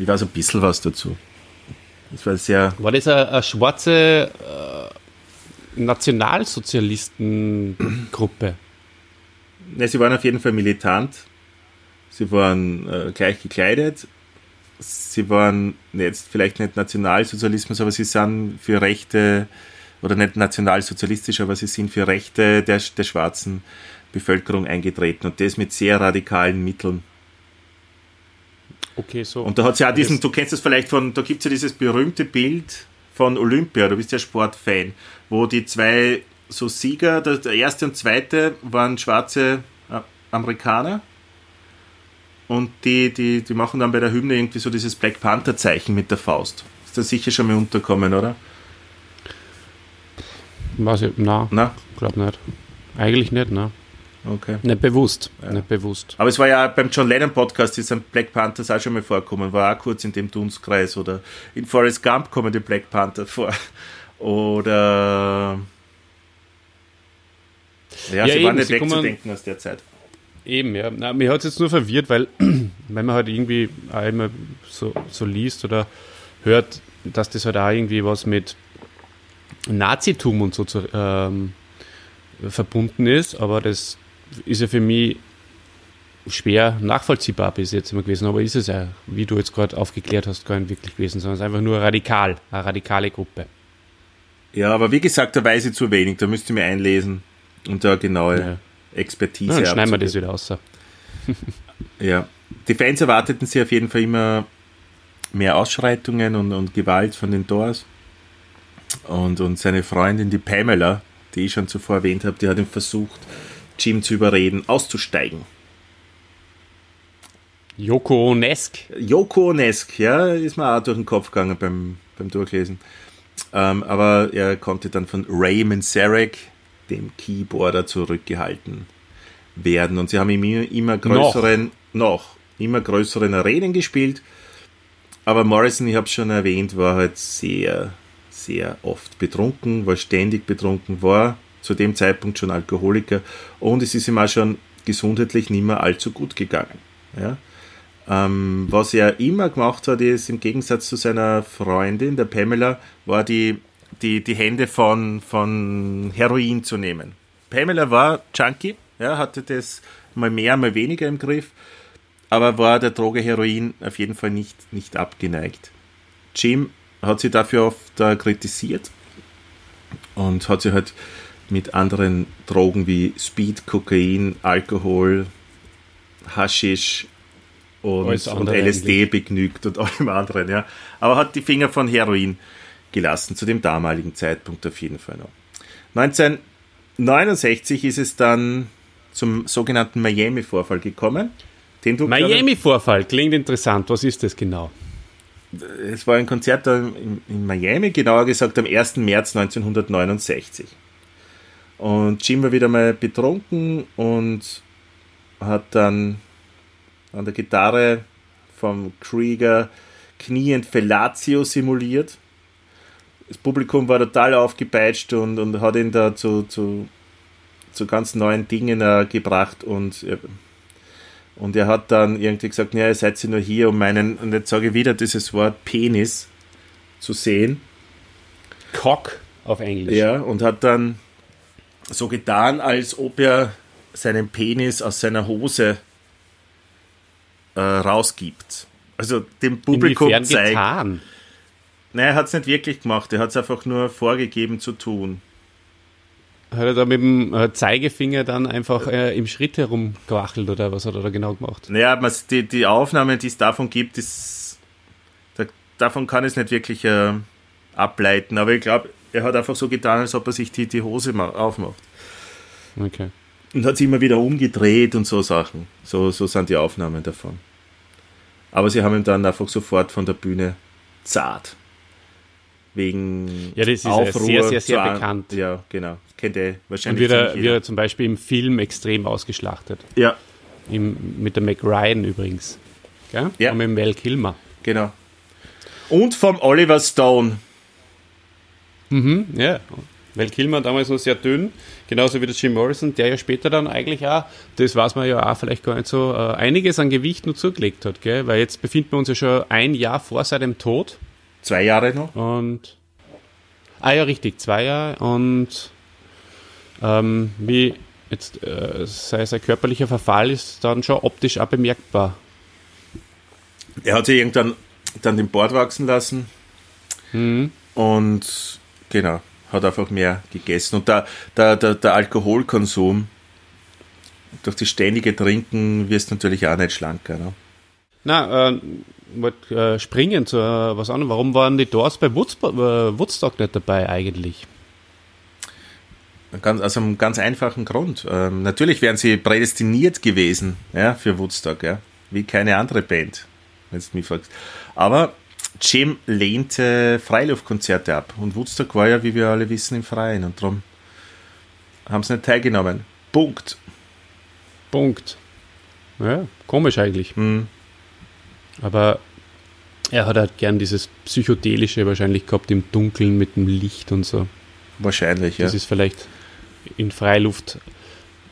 Ich weiß ein bisschen was dazu. Das war sehr War das eine, eine schwarze äh, Nationalsozialistengruppe? Ne, sie waren auf jeden Fall militant. Sie waren äh, gleich gekleidet. Sie waren jetzt vielleicht nicht Nationalsozialismus, aber sie sind für Rechte, oder nicht nationalsozialistisch, aber sie sind für Rechte der, der schwarzen Bevölkerung eingetreten und das mit sehr radikalen Mitteln. Okay, so. Und da hat sie auch diesen, du kennst das vielleicht von, da gibt es ja dieses berühmte Bild von Olympia, du bist ja Sportfan, wo die zwei so Sieger, der der erste und zweite waren schwarze äh, Amerikaner und die, die, die machen dann bei der Hymne irgendwie so dieses Black Panther Zeichen mit der Faust. Ist da sicher schon mal unterkommen, oder? Weiß ich, na, Na, glaub nicht. Eigentlich nicht, ne? okay. Nicht bewusst. Nicht bewusst. Aber es war ja beim John Lennon Podcast, ist ein Black Panthers auch schon mal vorkommen, war auch kurz in dem Dunstkreis oder in Forrest Gump kommen die Black Panther vor. Oder ja, Ja, sie eben, waren nicht sie wegzudenken aus der Zeit. Eben, ja. Na, mir hat es jetzt nur verwirrt, weil wenn man halt irgendwie immer so, so liest oder hört, dass das halt auch irgendwie was mit Nazitum und so zu, ähm, verbunden ist, aber das ist ja für mich schwer nachvollziehbar bis jetzt immer gewesen, aber ist es ja, wie du jetzt gerade aufgeklärt hast, gar nicht wirklich gewesen, sondern es ist einfach nur radikal, eine radikale Gruppe. Ja, aber wie gesagt, da weiß ich zu wenig, da müsst ihr mir einlesen und da genaue Ja. Expertise Ja, dann schneiden wir das wieder aus. Ja, die Fans erwarteten sich auf jeden Fall immer mehr Ausschreitungen und, und Gewalt von den Doors. Und, und seine Freundin, die Pamela, die ich schon zuvor erwähnt habe, die hat ihn versucht, Jim zu überreden, auszusteigen. Yoko Onesk. Yoko Onesk, ja, ist mir auch durch den Kopf gegangen beim, beim Durchlesen. Ähm, aber er konnte dann von Raymond Sarek, dem Keyboarder, zurückgehalten werden. Und sie haben immer, immer größeren, noch. immer größeren Arenen gespielt. Aber Morrison, ich habe schon erwähnt, war halt sehr, sehr oft betrunken, war ständig betrunken, war zu dem Zeitpunkt schon Alkoholiker und es ist ihm auch schon gesundheitlich nicht mehr allzu gut gegangen. Ja? Ähm, was er immer gemacht hat, ist im Gegensatz zu seiner Freundin, der Pamela, war die, die, die Hände von, von Heroin zu nehmen. Pamela war Junkie, ja, hatte das mal mehr, mal weniger im Griff. aber war der Droge Heroin auf jeden Fall nicht, nicht abgeneigt. Jim hat sie dafür oft äh, kritisiert und hat sie halt mit anderen Drogen wie Speed, Kokain, Alkohol, Haschisch und, und LSD begnügt und allem anderen, ja. Aber hat die Finger von Heroin gelassen, zu dem damaligen Zeitpunkt auf jeden Fall noch. 1969 ist es dann zum sogenannten Miami-Vorfall gekommen. Miami-Vorfall klingt interessant. Was ist das genau? Es war ein Konzert in, in Miami, genauer gesagt am 1. März 1969. Und Jim war wieder mal betrunken und hat dann an der Gitarre vom Krieger kniend Fellatio simuliert. Das Publikum war total aufgepeitscht und, und hat ihn da zu, zu, zu ganz neuen Dingen äh, gebracht und und er hat dann irgendwie gesagt, ja, ihr seid sie nur hier, um meinen, und jetzt sage ich wieder dieses Wort Penis zu sehen. Cock auf Englisch. Ja, und hat dann so getan, als ob er seinen Penis aus seiner Hose äh, rausgibt. Also dem Publikum Inwiefern zeigt. getan? Nein, er hat es nicht wirklich gemacht, er hat es einfach nur vorgegeben zu tun. Hat er da mit dem äh, Zeigefinger dann einfach äh, im Schritt herumgewachelt oder was hat er da genau gemacht? Naja, die, die Aufnahmen, die es davon gibt, ist, da, davon kann ich es nicht wirklich äh, ableiten, aber ich glaube, er hat einfach so getan, als ob er sich die, die Hose ma- aufmacht. Okay. Und hat sich immer wieder umgedreht und so Sachen. So, so sind die Aufnahmen davon. Aber sie haben ihn dann einfach sofort von der Bühne zart. Wegen Ja, das ist Aufruhr sehr, sehr, sehr bekannt. Ja, genau. Kennt Und wahrscheinlich wird er, ziemlich wird er zum Beispiel im Film extrem ausgeschlachtet. Ja, Im, mit der Mac Ryan übrigens. Gell? Ja. Und mit dem Val Kilmer. genau. Und vom Oliver Stone. Mhm, ja. Val Kilmer damals noch sehr dünn, genauso wie der Jim Morrison, der ja später dann eigentlich auch, das weiß man ja auch vielleicht gar nicht so, äh, einiges an Gewicht nur zugelegt hat, gell? Weil jetzt befinden wir uns ja schon ein Jahr vor seinem Tod. Zwei Jahre noch. Und. Ah ja, richtig, zwei Jahre. Und ähm, wie jetzt äh, sei sein körperlicher Verfall ist dann schon optisch auch bemerkbar. Er hat sich irgendwann dann den Bord wachsen lassen. Und genau, hat einfach mehr gegessen. Und der, der, der, der Alkoholkonsum, durch das ständige Trinken wirst du natürlich auch nicht schlanker. Ne? Na, äh, wollte äh, springen zu äh, was anderem. Warum waren die Doors bei Woodstock, äh, Woodstock nicht dabei eigentlich? Ganz, aus einem ganz einfachen Grund. Ähm, natürlich wären sie prädestiniert gewesen ja, für Woodstock, ja, wie keine andere Band, wenn du mich fragst. Aber Jim lehnte Freiluftkonzerte ab und Woodstock war ja, wie wir alle wissen, im Freien und darum haben sie nicht teilgenommen. Punkt. Punkt. Ja, komisch eigentlich. Hm. Aber er hat halt gern dieses Psychedelische wahrscheinlich gehabt im Dunkeln mit dem Licht und so. Wahrscheinlich, ja. Das ist vielleicht in Freiluft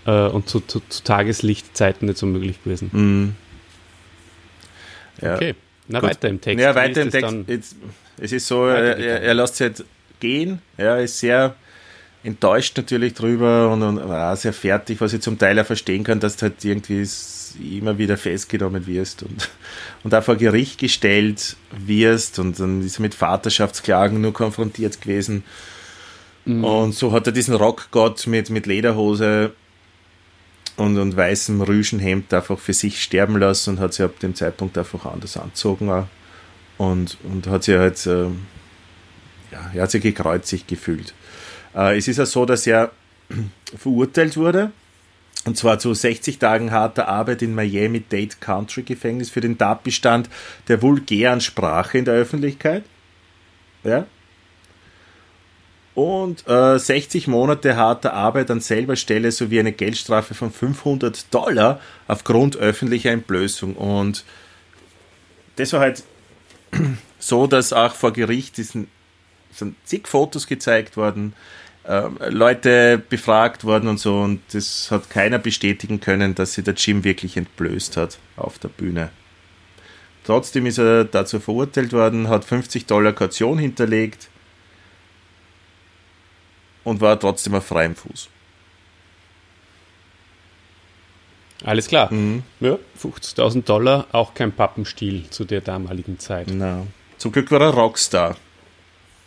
äh, und zu, zu, zu Tageslichtzeiten nicht so möglich gewesen. Hm. ja. Okay, na Gut. weiter im Text. Ja, weiter im Text. Jetzt, es ist so, er, er, er lässt sich halt gehen. Ja, ist sehr enttäuscht natürlich drüber und, und auch sehr fertig, was ich zum Teil auch verstehen kann, dass du halt irgendwie immer wieder festgenommen wirst und, und auch vor Gericht gestellt wirst und dann ist er mit Vaterschaftsklagen nur konfrontiert gewesen. Und so hat er diesen Rockgott mit, mit Lederhose und, und weißem Rüschenhemd einfach für sich sterben lassen und hat sich ab dem Zeitpunkt einfach anders anzogen und, und hat sich halt, ähm, ja, er hat sich gekreuzigt gefühlt. Äh, es ist ja so, dass er verurteilt wurde, und zwar zu 60 Tagen harter Arbeit in Miami-Dade Country Gefängnis für den Tatbestand der vulgären Sprache in der Öffentlichkeit. Ja, und äh, 60 Monate harter Arbeit an selber Stelle sowie eine Geldstrafe von 500 Dollar aufgrund öffentlicher Entblößung. Und das war halt so, dass auch vor Gericht diesen, sind zig Fotos gezeigt worden, ähm, Leute befragt worden und so. Und das hat keiner bestätigen können, dass sich der Jim wirklich entblößt hat auf der Bühne. Trotzdem ist er dazu verurteilt worden, hat 50 Dollar Kaution hinterlegt und war trotzdem auf freiem Fuß. Alles klar. Mhm. Ja, 50.000 Dollar, auch kein Pappenstiel zu der damaligen Zeit. Na. Zum Glück war er Rockstar.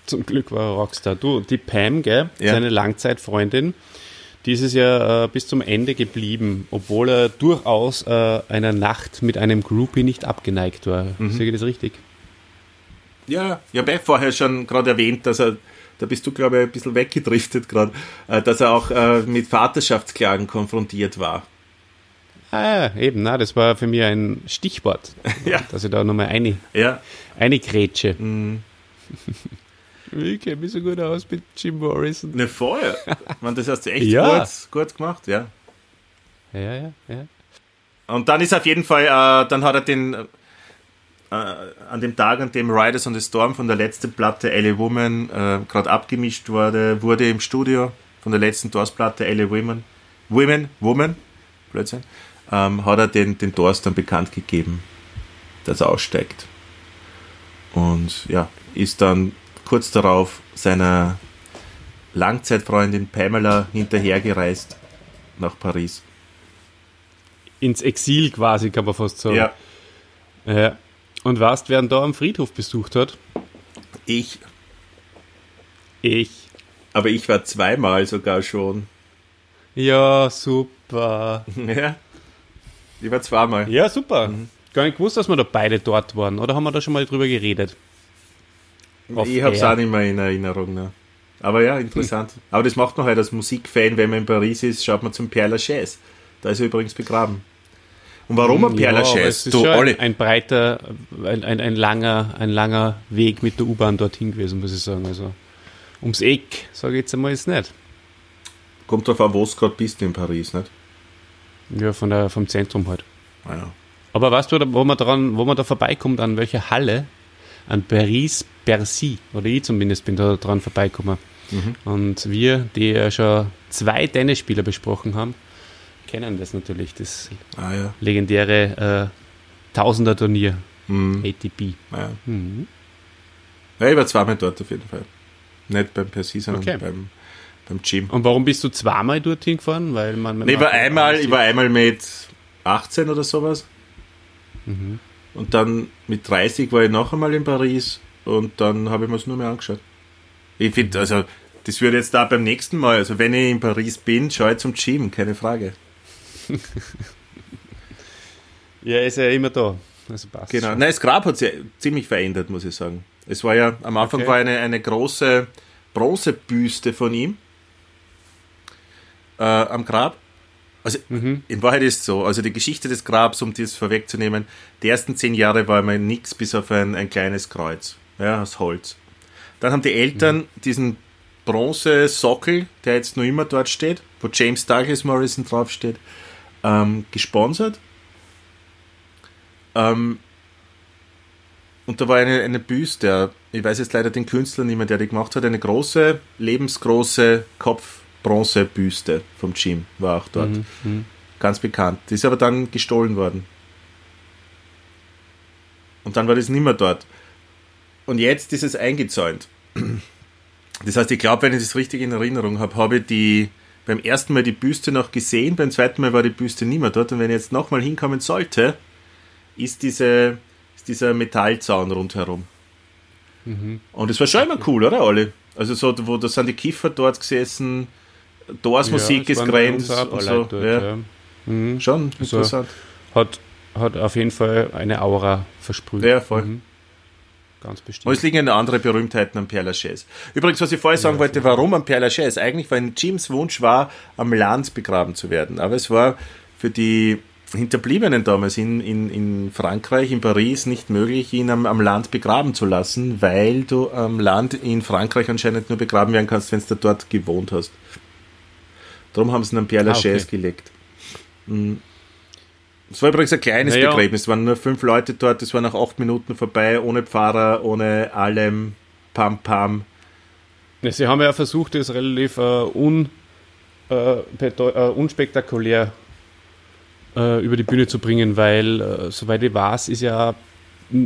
Zum Glück war er Rockstar. Du, die Pam, gell, Ja. seine Langzeitfreundin, die ist es ja äh, bis zum Ende geblieben, obwohl er durchaus äh, einer Nacht mit einem Groupie nicht abgeneigt war. Mhm. Sehe ich das richtig? Ja, ich habe eh vorher schon gerade erwähnt, dass er, da bist du, glaube ich, ein bisschen weggedriftet gerade, äh, dass er auch äh, mit Vaterschaftsklagen konfrontiert war. Ah, ja, eben, na, das war für mich ein Stichwort, Ja. dass ich da nochmal eine, Ja, eine Grätsche. Mhm. Ich kenne mich so gut aus mit Jim Morrison. ne vorher. Man, das hast du echt Ja. gut, gut gemacht, ja. Ja, ja, ja. Und dann ist auf jeden Fall, äh, dann hat er den, äh, an dem Tag, an dem Riders on the Storm von der letzten Platte LA Woman äh, gerade abgemischt wurde, wurde im Studio von der letzten Doors-Platte LA Women, Women, Woman, Blödsinn, ähm, hat er den, den Doors dann bekannt gegeben, dass er aussteigt. Und ja, ist dann kurz darauf seiner Langzeitfreundin Pamela hinterhergereist nach Paris. Ins Exil quasi, kann man fast sagen. Ja, Ja. Und weißt, wer ihn da am Friedhof besucht hat? ich Ich. Aber ich war zweimal sogar schon. Ja, super. Ja. Ich war zweimal. Ja, super. Mhm. Gar nicht gewusst, dass wir da beide dort waren. Oder haben wir da schon mal drüber geredet? Off ich habe es auch nicht mehr in Erinnerung. Ne. Aber ja, interessant. Aber das macht man halt als Musikfan, wenn man in Paris ist, schaut man zum Père Lachaise. Da ist er übrigens begraben. Und warum ein Père Ja, ist Du, schon ein, Olli, ein breiter, ein, ein, ein, langer, ein langer Weg mit der U-Bahn dorthin gewesen, muss ich sagen. Also ums Eck, sage ich jetzt einmal jetzt nicht. kommt drauf an, wo du gerade bist in Paris, nicht? Ja, von der, vom Zentrum halt. Ah, ja. Aber weißt du, wo man, dran, wo man da vorbeikommt, an welcher Halle? An Paris-Bercy. Oder ich zumindest bin da dran vorbeigekommen. Mhm. Und wir, die ja schon zwei Tennisspieler besprochen haben, kennen das natürlich, das Ah ja. legendäre äh, Tausender-Turnier, Mhm. ATP. Ah, ja. Mhm. ja. Ich war zweimal dort auf jeden Fall. Nicht beim Percy, sondern Okay. beim, beim Gym. Und warum bist du zweimal dorthin gefahren? Weil man, Nee, ich war einmal, ich war einmal mit 18 oder sowas. Mhm. Und dann mit 30 war ich noch einmal in Paris und dann habe ich mir es nur mehr angeschaut. Ich finde, also, das würde jetzt da beim nächsten Mal, also wenn ich in Paris bin, schaue ich zum Gym, keine Frage. Ja, ist ja immer da. Also passt Genau. schon. Nein, das Grab hat sich ziemlich verändert, muss ich sagen. Es war ja, am Anfang Okay. war eine, eine große Bronzebüste von ihm äh, am Grab. Also Mhm. in Wahrheit ist es so, also die Geschichte des Grabs, um das vorwegzunehmen, die ersten zehn Jahre war immer nichts bis auf ein, ein kleines Kreuz, ja, aus Holz. Dann haben die Eltern Mhm. diesen Bronzesockel, der jetzt noch immer dort steht, wo James Douglas Morrison draufsteht, ähm, gesponsert. Ähm, und da war eine, eine Büste, ich weiß jetzt leider den Künstler nicht mehr, der die gemacht hat, eine große, lebensgroße Kopfbronzebüste vom Jim war auch dort. Mhm. Ganz bekannt. Die ist aber dann gestohlen worden. Und dann war das nicht mehr dort. Und jetzt ist es eingezäunt. Das heißt, ich glaube, wenn ich das richtig in Erinnerung habe, habe ich die beim ersten Mal die Büste noch gesehen, beim zweiten Mal war die Büste nicht mehr dort. Und wenn ich jetzt nochmal hinkommen sollte, ist, diese, ist dieser Metallzaun rundherum. Und es war schon immer cool, oder, Olli? Also so, wo da sind die Kiffer dort gesessen, Doors-Musik es ist grenzt und so. dort, ja. ja. Mhm. Schon Also- interessant. Hat, hat auf jeden Fall eine Aura versprüht. Ja, voll. Mhm. Ganz bestimmt. Und es liegen ja andere Berühmtheiten am Père Lachaise. Übrigens, was ich vorher sagen wollte, warum am Père Lachaise? Eigentlich, weil Jims Wunsch war, am Land begraben zu werden. Aber es war für die Hinterbliebenen damals in, in, in Frankreich, in Paris, nicht möglich, ihn am, am Land begraben zu lassen, weil du am Land in Frankreich anscheinend nur begraben werden kannst, wenn du dort gewohnt hast. Darum haben sie ihn am Père Lachaise okay. gelegt. Mhm. Es war übrigens ein kleines Naja. Begräbnis. Es waren nur fünf Leute dort. Es war nach acht Minuten vorbei, ohne Pfarrer, ohne allem, Pam Pam. Ja, Sie haben ja versucht, das relativ äh, un, äh, äh, unspektakulär äh, über die Bühne zu bringen, weil, äh, soweit ich weiß, ist ja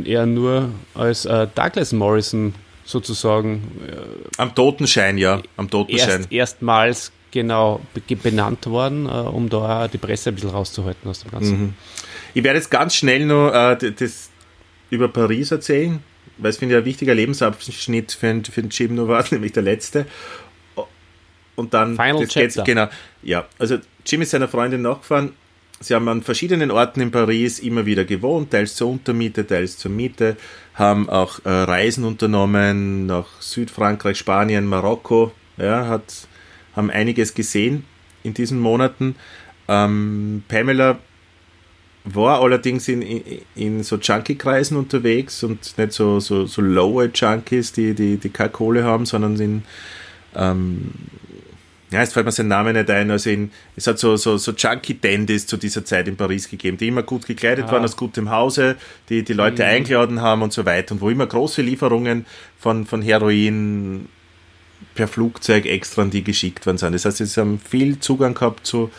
er nur als äh, Douglas Morrison sozusagen Am Totenschein, ja. Am Totenschein. erst, erstmals genau be- benannt worden, äh, um da die Presse ein bisschen rauszuhalten aus dem Ganzen. Ich werde jetzt ganz schnell noch äh, das über Paris erzählen, weil es finde ich ein wichtiger Lebensabschnitt für, den- für den Jim nur war, nämlich der letzte. Und dann Final das chapter. genau. Ja, also Jim ist seiner Freundin nachgefahren. Sie haben an verschiedenen Orten in Paris immer wieder gewohnt, teils zur Untermiete, teils zur Miete, haben auch äh, Reisen unternommen nach Südfrankreich, Spanien, Marokko. Ja, hat, haben einiges gesehen in diesen Monaten. Ähm, Pamela war allerdings in, in, in so Junkie-Kreisen unterwegs und nicht so, so, so lowe Junkies, die, die, die keine Kohle haben, sondern in, ähm, ja, jetzt fällt mir sein Name nicht ein, also in, es hat so, so, so Junkie-Dandys zu dieser Zeit in Paris gegeben, die immer gut gekleidet Ah. waren, aus gutem Hause, die die Leute eingeladen haben und so weiter und wo immer große Lieferungen von, von Heroin per Flugzeug extra an die geschickt worden sind. Das heißt, sie haben viel Zugang gehabt zu,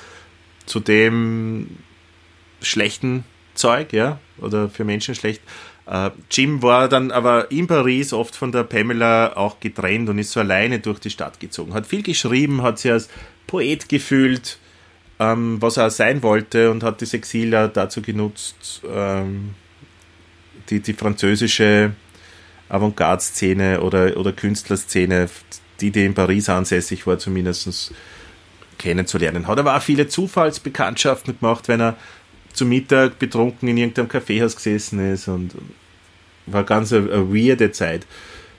zu dem schlechten Zeug, ja, oder für Menschen schlecht. Äh, Jim war dann aber in Paris oft von der Pamela auch getrennt und ist so alleine durch die Stadt gezogen. Hat viel geschrieben, hat sich als Poet gefühlt, ähm, was er sein wollte und hat das Exil dazu genutzt, ähm, die, die französische Avantgarde-Szene oder, oder Künstlerszene, die, die in Paris ansässig war, zumindest kennenzulernen. Hat aber auch viele Zufallsbekanntschaften gemacht, wenn er zu Mittag betrunken in irgendeinem Kaffeehaus gesessen ist und war ganz eine, eine weirde Zeit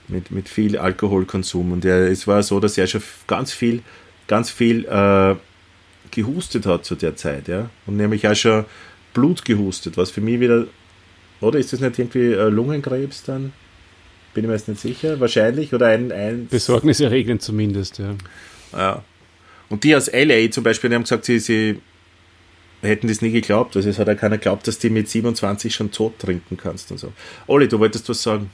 mit, mit viel Alkoholkonsum und er, es war so, dass er schon ganz viel, ganz viel äh, gehustet hat zu der Zeit, ja, und nämlich auch schon Blut gehustet, was für mich wieder, oder ist das nicht irgendwie äh, Lungenkrebs dann? Bin ich mir jetzt nicht sicher, wahrscheinlich, oder ein, ein Besorgniserregend zumindest, ja. ja. Und die aus LA zum Beispiel, die haben gesagt, sie, sie hätten das nie geglaubt. Also es hat ja keiner geglaubt, dass du mit 27 schon tot trinken kannst und so. Olli, du wolltest was sagen.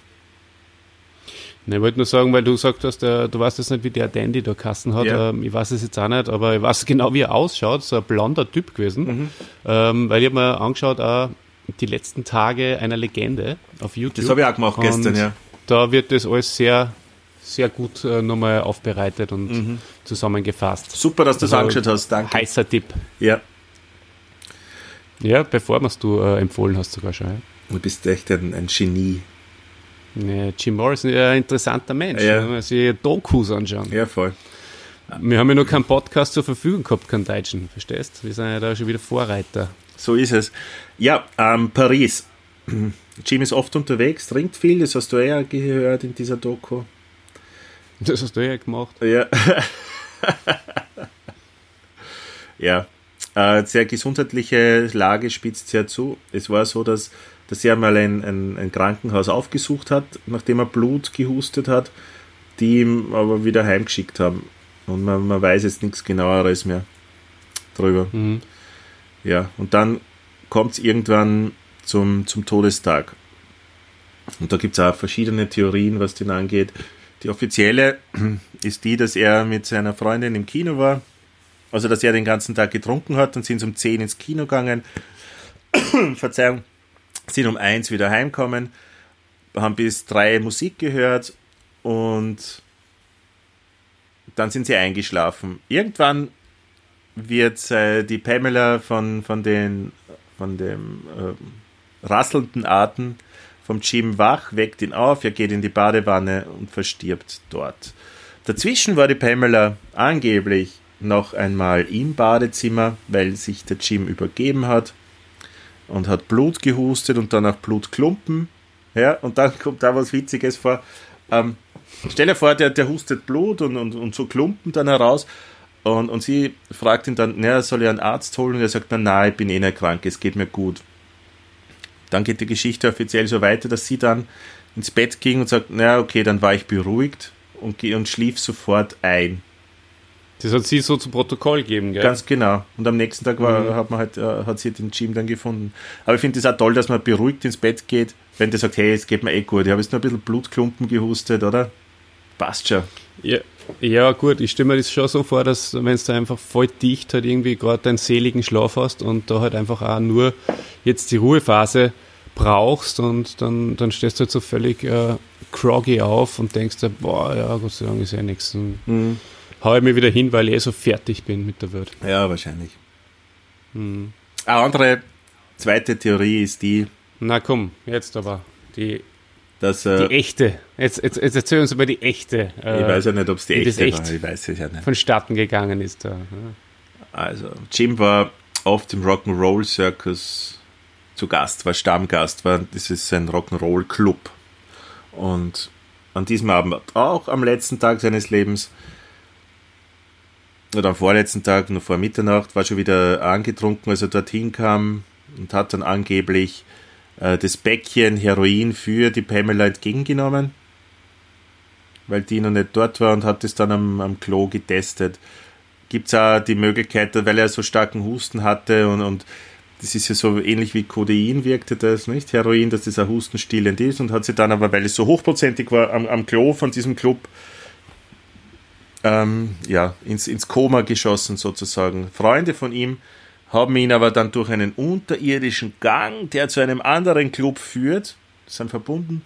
Ne, Ich wollte nur sagen, weil du gesagt hast, äh, du weißt jetzt nicht, wie der Dandy da Kassen hat. Ja. Ähm, ich weiß es jetzt auch nicht, aber ich weiß genau, wie er ausschaut. So ein blonder Typ gewesen. Mhm. Ähm, weil ich habe mir angeschaut, auch die letzten Tage einer Legende auf YouTube. Das habe ich auch gemacht gestern, Und ja. Da wird das alles sehr, sehr gut äh, nochmal aufbereitet und Mhm. zusammengefasst. Super, dass du das Also, angeschaut hast, danke. Heißer Tipp. Ja, Ja, bevor man es du äh, empfohlen hast sogar schon. Ja. du bist echt ein, ein Genie. Nee, Jim Morrison ist ein interessanter Mensch. Ja. Wenn man sich Dokus anschauen. Ja, voll. Wir haben ja noch keinen Podcast zur Verfügung gehabt, keinen deutschen, verstehst? Wir sind ja da schon wieder Vorreiter. So ist es. Ja, ähm, Paris. Jim ist oft unterwegs, trinkt viel, das hast du eher gehört in dieser Doku. Das hast du ja gemacht. Ja. ja. Äh, sehr gesundheitliche Lage spitzt sehr zu. Es war so, dass, dass er mal ein, ein, ein Krankenhaus aufgesucht hat, nachdem er Blut gehustet hat, die ihm aber wieder heimgeschickt haben. Und man, man weiß jetzt nichts genaueres mehr drüber. Mhm. Ja, und dann kommt es irgendwann zum, zum Todestag. Und da gibt es auch verschiedene Theorien, was den angeht. Die offizielle ist die, dass er mit seiner Freundin im Kino war. Also, dass er den ganzen Tag getrunken hat und sind um 10 ins Kino gegangen. Verzeihung. Sind um 1 wieder heimgekommen. Haben bis 3 Musik gehört und dann sind sie eingeschlafen. Irgendwann wird äh, die Pamela von, von, den, von dem äh, rasselnden Atem vom Jim wach, weckt ihn auf, er geht in die Badewanne und verstirbt dort. Dazwischen war die Pamela angeblich noch einmal im Badezimmer, weil sich der Jim übergeben hat und hat Blut gehustet und dann auch Blutklumpen. Ja, und dann kommt da was Witziges vor. Ähm, stell dir vor, der, der hustet Blut und, und, und so Klumpen dann heraus. Und, und sie fragt ihn dann, na, soll ich einen Arzt holen? Und er sagt, na, nein, ich bin eh nicht krank, es geht mir gut. Dann geht die Geschichte offiziell so weiter, dass sie dann ins Bett ging und sagt, na, okay, dann war ich beruhigt und, und schlief sofort ein. Das hat sie so zu Protokoll gegeben, gell? Ganz genau. Und am nächsten Tag war, hat, man halt, äh, hat sie den Jim dann gefunden. Aber ich finde es auch toll, dass man beruhigt ins Bett geht, wenn der sagt, hey, es geht mir eh gut. Ich habe jetzt nur ein bisschen Blutklumpen gehustet, oder? Passt schon. Ja, ja, gut, ich stelle mir das schon so vor, dass wenn du einfach voll dicht halt irgendwie gerade deinen seligen Schlaf hast und da halt einfach auch nur jetzt die Ruhephase brauchst und dann, dann stehst du halt so völlig äh, groggy auf und denkst dir, boah, ja, Gott sei Dank ist ja nichts. Und hau ich mich wieder hin, weil ich eh so fertig bin mit der Welt. Ja, wahrscheinlich. Eine andere zweite Theorie ist die, Na komm, jetzt aber. Die, dass die äh, echte. Jetzt, jetzt, jetzt erzähl uns über die echte. Äh, ich weiß ja nicht, ob es die echte echt war. Ich weiß es ja nicht. vonstatten gegangen ist da. Also, Jim war oft im Rock'n'Roll Circus zu Gast, war Stammgast, war, das ist ein Rock'n'Roll Club. Und an diesem Abend, auch am letzten Tag seines Lebens, oder am vorletzten Tag, noch vor Mitternacht, war schon wieder angetrunken, als er dorthin kam und hat dann angeblich äh, das Päckchen Heroin für die Pamela entgegengenommen, weil die noch nicht dort war und hat es dann am, am Klo getestet gibt es auch die Möglichkeit, weil er so starken Husten hatte und, und das ist ja so ähnlich wie Codein wirkte das, nicht? Heroin, dass das ein hustenstillend ist und hat sie dann aber, weil es so hochprozentig war, am, am Klo von diesem Club ähm, ja, ins, ins Koma geschossen sozusagen. Freunde von ihm haben ihn aber dann durch einen unterirdischen Gang, der zu einem anderen Club führt, sind verbunden,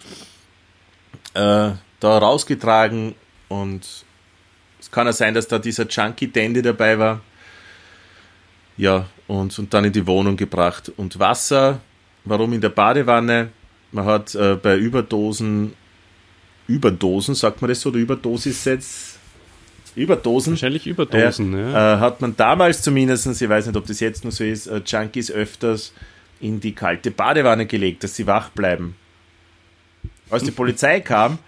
äh, da rausgetragen und es kann ja sein, dass da dieser Junkie Dandy dabei war. Ja, und, und dann in die Wohnung gebracht. Und Wasser, warum in der Badewanne? Man hat äh, bei Überdosen, Überdosen, sagt man das so, oder Überdosis jetzt? Überdosen. Wahrscheinlich Überdosen, ja. Äh, hat man damals zumindest, ich weiß nicht, ob das jetzt noch so ist, äh, Junkies öfters in die kalte Badewanne gelegt, dass sie wach bleiben. Als die Polizei kam,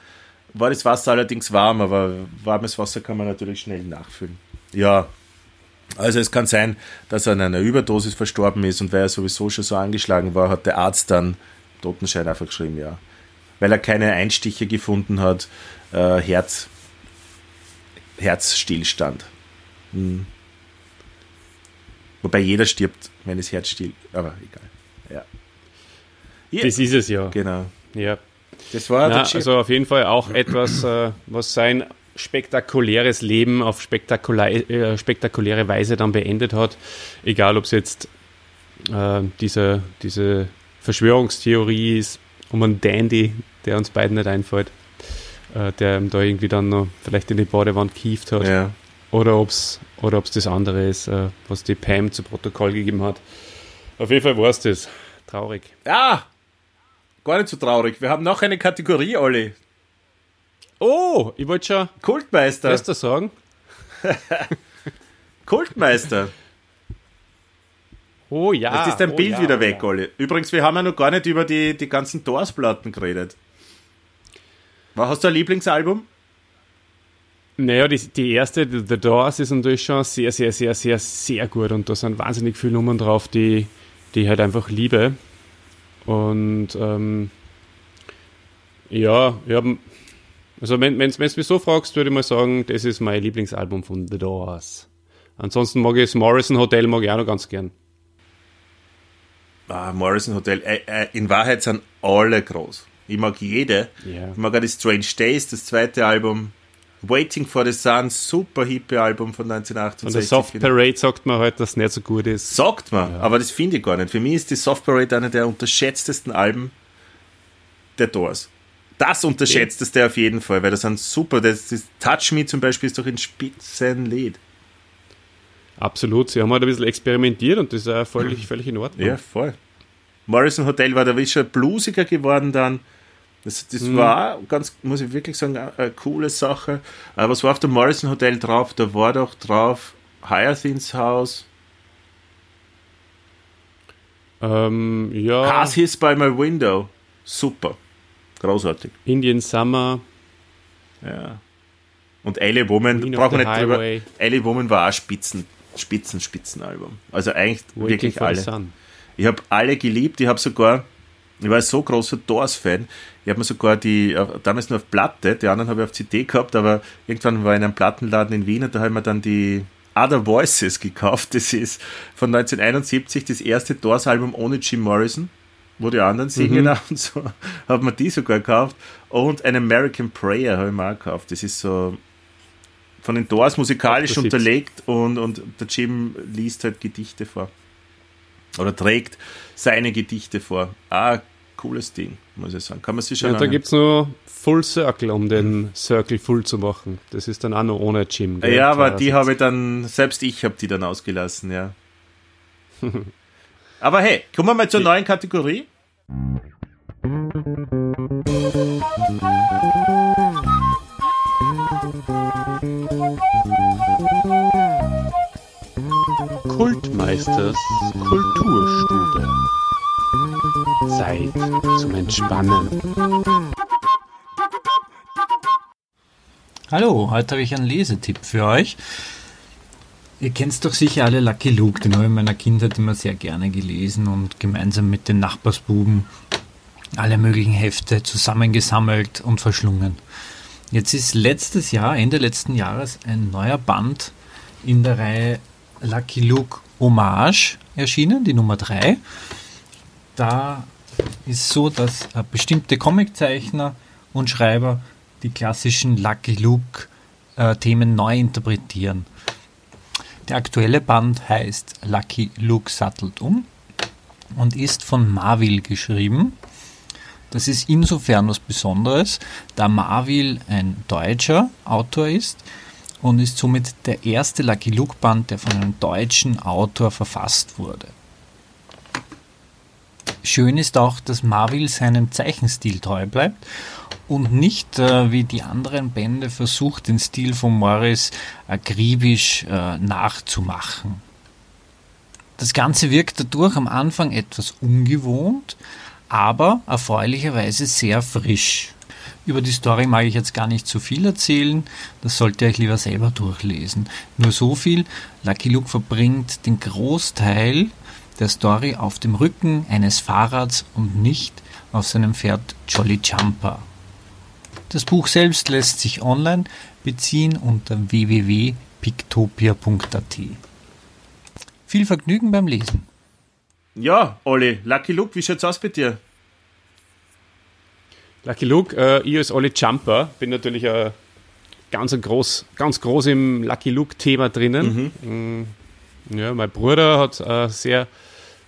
war das Wasser allerdings warm, aber warmes Wasser kann man natürlich schnell nachfüllen. Ja, also es kann sein, dass er an einer Überdosis verstorben ist und weil er sowieso schon so angeschlagen war, hat der Arzt dann Totenschein einfach geschrieben, ja. Weil er keine Einstiche gefunden hat, äh, Herz, Herzstillstand. Hm. Wobei jeder stirbt, wenn das Herz still, aber egal. Ja. Ja, Das ist es ja. genau. ja. Das war Na, also auf jeden Fall auch etwas, äh, was sein spektakuläres Leben auf spektakulär, äh, spektakuläre Weise dann beendet hat. Egal, ob es jetzt äh, diese, diese Verschwörungstheorie ist um einen Dandy, der uns beiden nicht einfällt, äh, der ihm da irgendwie dann noch vielleicht in die Badewand kieft hat. ja. Oder ob es oder ob's das andere ist, äh, was die Pam zu Protokoll gegeben hat. Auf jeden Fall war es das. Traurig. Ah! Gar nicht so traurig. Wir haben noch eine Kategorie, Olli. Oh, ich wollte schon Kultmeister. Bester sagen. Kultmeister. Oh ja. Jetzt ist dein oh, Bild ja, wieder oh, weg, ja. Olli. Übrigens, wir haben ja noch gar nicht über die, die ganzen Doors-Platten geredet. Was hast du ein Lieblingsalbum? Naja, die, die erste, The The Doors, ist natürlich schon sehr, sehr, sehr, sehr, sehr gut und da sind wahnsinnig viele Nummern drauf, die, die ich halt einfach liebe. Und ähm, ja, ich hab, also wenn du mich so fragst, würde ich mal sagen, das ist mein Lieblingsalbum von The Doors. Ansonsten mag ich das Morrison Hotel mag ich auch noch ganz gern. Ah, Morrison Hotel. Äh, äh, in Wahrheit sind alle groß. Ich mag jede. Ja. Ich mag auch die Strange Days, das zweite Album. Waiting for the Sun, super hippe Album von Und der 1968. Soft Parade sagt man halt, dass es nicht so gut ist. Sagt man, aber das finde ich gar nicht. Für mich ist die Soft Parade eine der unterschätztesten Alben der Doors. Das unterschätzteste auf jeden Fall, weil das sind super. Das, das Touch Me zum Beispiel ist doch ein Spitzenlied. Absolut, sie haben halt ein bisschen experimentiert und das ist auch völlig, völlig in Ordnung. Ja, voll. Morrison Hotel war da wie schon bluesiger geworden dann. Das, das war auch ganz, muss ich wirklich sagen, eine, coole Sache. Aber was war auf dem Morrison Hotel drauf? Da war doch drauf Hyacinth's House, Ähm, ja, Cars Hiss by My Window. Super. Großartig. Indian Summer, Ja. Und Ellie Woman, brauchen wir nicht drüber. Highway. Ellie Woman war auch Spitzen, Spitzen, Spitzenalbum. Also eigentlich Waiting wirklich alle. Ich habe alle geliebt. Ich habe sogar, ich war so großer Doors-Fan. Ich habe mir sogar die, äh, damals nur auf Platte, die anderen habe ich auf CD gehabt, aber irgendwann war ich in einem Plattenladen in Wien und da habe ich mir dann die Other Voices gekauft. Das ist von 1971 das erste Doors-Album ohne Jim Morrison, wo die anderen singen auch und so. Habe mir die sogar gekauft. Und ein American Prayer habe ich mir auch gekauft. Das ist so von den Doors musikalisch 78. unterlegt und, und der Jim liest halt Gedichte vor oder trägt seine Gedichte vor. Ah, cooles Ding, muss ich sagen. Kann man sich schon Ja, da gibt es nur Full Circle, um den Circle full zu machen. Das ist dann auch noch ohne Gym. gell? Ja, aber Klar, die habe ich dann, selbst ich habe die dann ausgelassen, ja. aber hey, kommen wir mal zur neuen Kategorie. Kultmeisters Kulturstube. Zeit zum Entspannen. Hallo, heute habe ich einen Lesetipp für euch. Ihr kennt doch sicher alle Lucky Luke, den habe ich in meiner Kindheit immer sehr gerne gelesen und gemeinsam mit den Nachbarsbuben alle möglichen Hefte zusammengesammelt und verschlungen. Jetzt ist letztes Jahr, Ende letzten Jahres, ein neuer Band in der Reihe Lucky Luke Hommage erschienen, die Nummer 3. Da ist so, dass bestimmte Comiczeichner und Schreiber die klassischen Lucky Luke äh, neu interpretieren. Der aktuelle Band heißt Lucky Luke sattelt um und ist von Marvel geschrieben. Das ist insofern was Besonderes, da Marvel ein deutscher Autor ist und ist somit der erste Lucky Luke Band, der von einem deutschen Autor verfasst wurde. Schön ist auch, dass Marvel seinem Zeichenstil treu bleibt und nicht äh, wie die anderen Bände versucht, den Stil von Morris akribisch äh, nachzumachen. Das Ganze wirkt dadurch am Anfang etwas ungewohnt, aber erfreulicherweise sehr frisch. Über die Story mag ich jetzt gar nicht so viel erzählen, das sollt ihr euch lieber selber durchlesen. Nur so viel, Lucky Luke verbringt den Großteil der Story auf dem Rücken eines Fahrrads und nicht auf seinem Pferd Jolly Jumper. Das Buch selbst lässt sich online beziehen unter www.pictopia.at. Viel Vergnügen beim Lesen. Ja, Olli, Lucky Luke, wie schaut's aus bei dir? Lucky Luke, äh, ich als Olli Jumper bin natürlich äh, ganz, ein groß, ganz groß im Lucky Luke-Thema drinnen. Mm, Ja, mein Bruder hat äh, sehr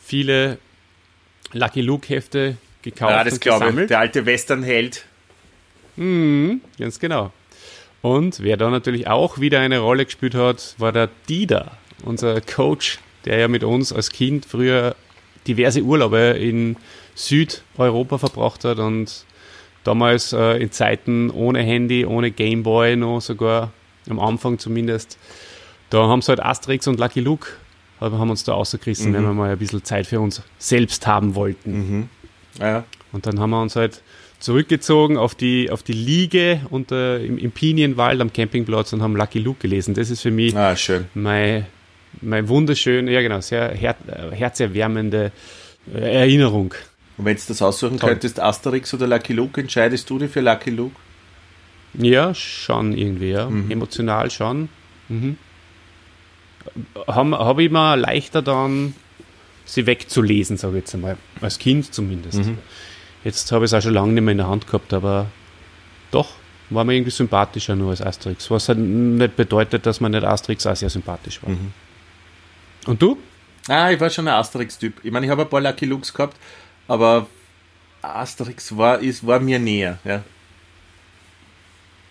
viele Lucky Luke-Hefte gekauft Ja, das und glaube ich. Der alte Westernheld. Ganz genau. Und wer da natürlich auch wieder eine Rolle gespielt hat, war der Dida, unser Coach, der ja mit uns als Kind früher diverse Urlaube in Südeuropa verbracht hat und damals äh, in Zeiten ohne Handy, ohne Gameboy noch sogar, am Anfang zumindest, da haben sie halt Asterix und Lucky Luke haben haben uns da rausgerissen, wenn wir mal ein bisschen Zeit für uns selbst haben wollten. Ja. Und dann haben wir uns halt zurückgezogen auf die, auf die Liege unter, im, im Pinienwald am Campingplatz und haben Lucky Luke gelesen. Das ist für mich Ah, schön. meine, meine wunderschöne, ja genau, sehr her, äh, herzerwärmende äh, Erinnerung. Und wenn du das aussuchen Toll. könntest, Asterix oder Lucky Luke, entscheidest du dich für Lucky Luke? Ja, schon irgendwie, ja. Mhm. Emotional schon. Mhm. Habe hab ich mir leichter dann, sie wegzulesen, sage ich jetzt einmal. Als Kind zumindest. Mhm. Jetzt habe ich es auch schon lange nicht mehr in der Hand gehabt, aber doch, war mir irgendwie sympathischer nur als Asterix. Was halt nicht bedeutet, dass man nicht Asterix auch sehr sympathisch war. Mhm. Und du? Ah, ich war schon ein Asterix-Typ. Ich meine, ich habe ein paar Lucky Lukes gehabt, aber Asterix war, ist, war mir näher. Ja.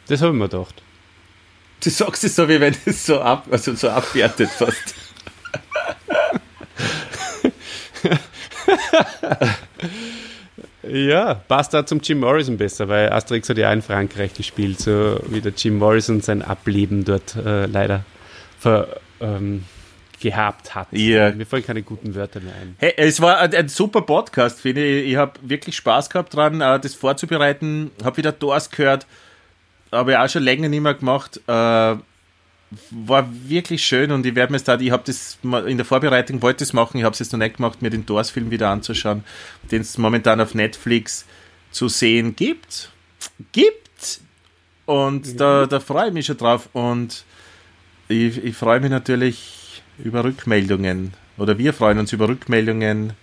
Das habe ich mir gedacht. Du sagst es so, wie wenn es so, ab, also so abwertet fast. Ja, passt auch zum Jim Morrison besser, weil Asterix hat ja auch in Frankreich gespielt, so wie der Jim Morrison sein Ableben dort äh, leider ver, ähm, gehabt hat. Ja. Mir fallen keine guten Wörter mehr ein. Hey, es war ein, ein super Podcast, finde ich. Ich habe wirklich Spaß gehabt dran, äh, das vorzubereiten. Habe wieder Doors gehört, habe ich auch schon länger nicht mehr gemacht. Äh, war wirklich schön und ich werde mir da, ich habe das in der Vorbereitung wollte es machen, ich habe es jetzt noch nicht gemacht, mir den Doors-Film wieder anzuschauen, den es momentan auf Netflix zu sehen gibt. Gibt! Und da, da freue ich mich schon drauf und ich, ich freue mich natürlich über Rückmeldungen oder wir freuen uns über Rückmeldungen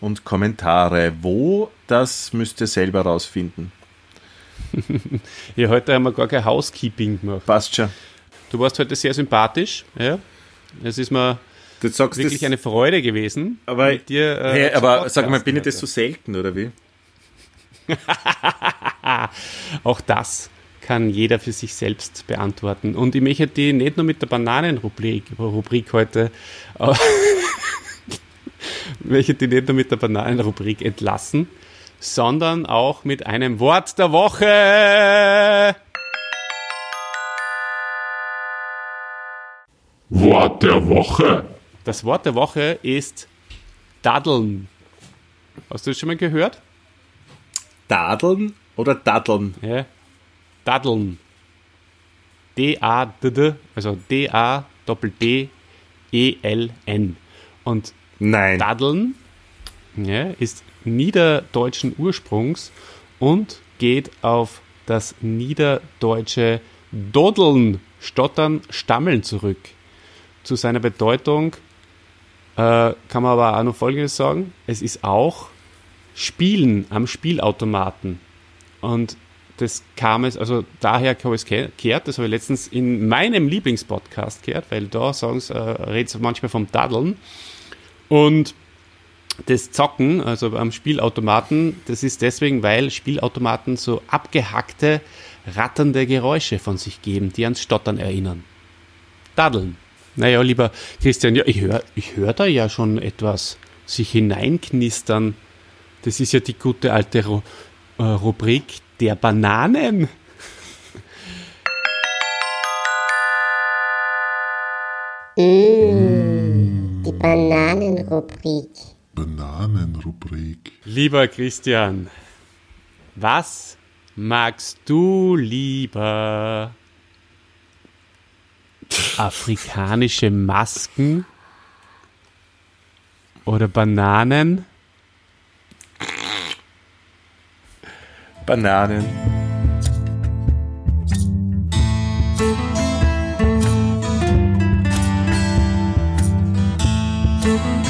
und Kommentare. Wo, das müsst ihr selber rausfinden. Ja, heute haben wir gar kein Housekeeping gemacht. Passt schon. Du warst heute sehr sympathisch. Ja. Es ist mir wirklich das, eine Freude gewesen. aber, mit dir. äh, hey, aber sag mal, bin ich das so selten oder wie? Auch das kann jeder für sich selbst beantworten. Und ich möchte die nicht nur mit der Bananenrubrik Rubrik heute, möchte die nicht nur mit der Bananenrubrik entlassen, sondern auch mit einem Wort der Woche. Wort der Woche. Das Wort der Woche ist Daddeln. Hast du das schon mal gehört? Dadeln oder Daddeln? Ja. Daddeln. D-A-D-D, also D-A-D-D-E-L-N. Und Nein. Daddeln ja, ist niederdeutschen Ursprungs und geht auf das niederdeutsche Dodeln, Stottern, Stammeln zurück. Zu seiner Bedeutung äh, kann man aber auch noch Folgendes sagen. Es ist auch Spielen am Spielautomaten. Und das kam es, also daher habe ich es gehört, das habe ich letztens in meinem Lieblingspodcast gehört, weil da sagen sie, äh, redet manchmal vom Daddeln. Und das Zocken, also am Spielautomaten, das ist deswegen, weil Spielautomaten so abgehackte, ratternde Geräusche von sich geben, die ans Stottern erinnern. Daddeln. Naja, lieber Christian, ja, ich höre ich hör da ja schon etwas sich hineinknistern. Das ist ja die gute alte Ru äh, Rubrik der Bananen. Die Bananenrubrik. Bananenrubrik. Lieber Christian, was magst du lieber? Afrikanische Masken oder Bananen? Bananen. Bananenrubrik.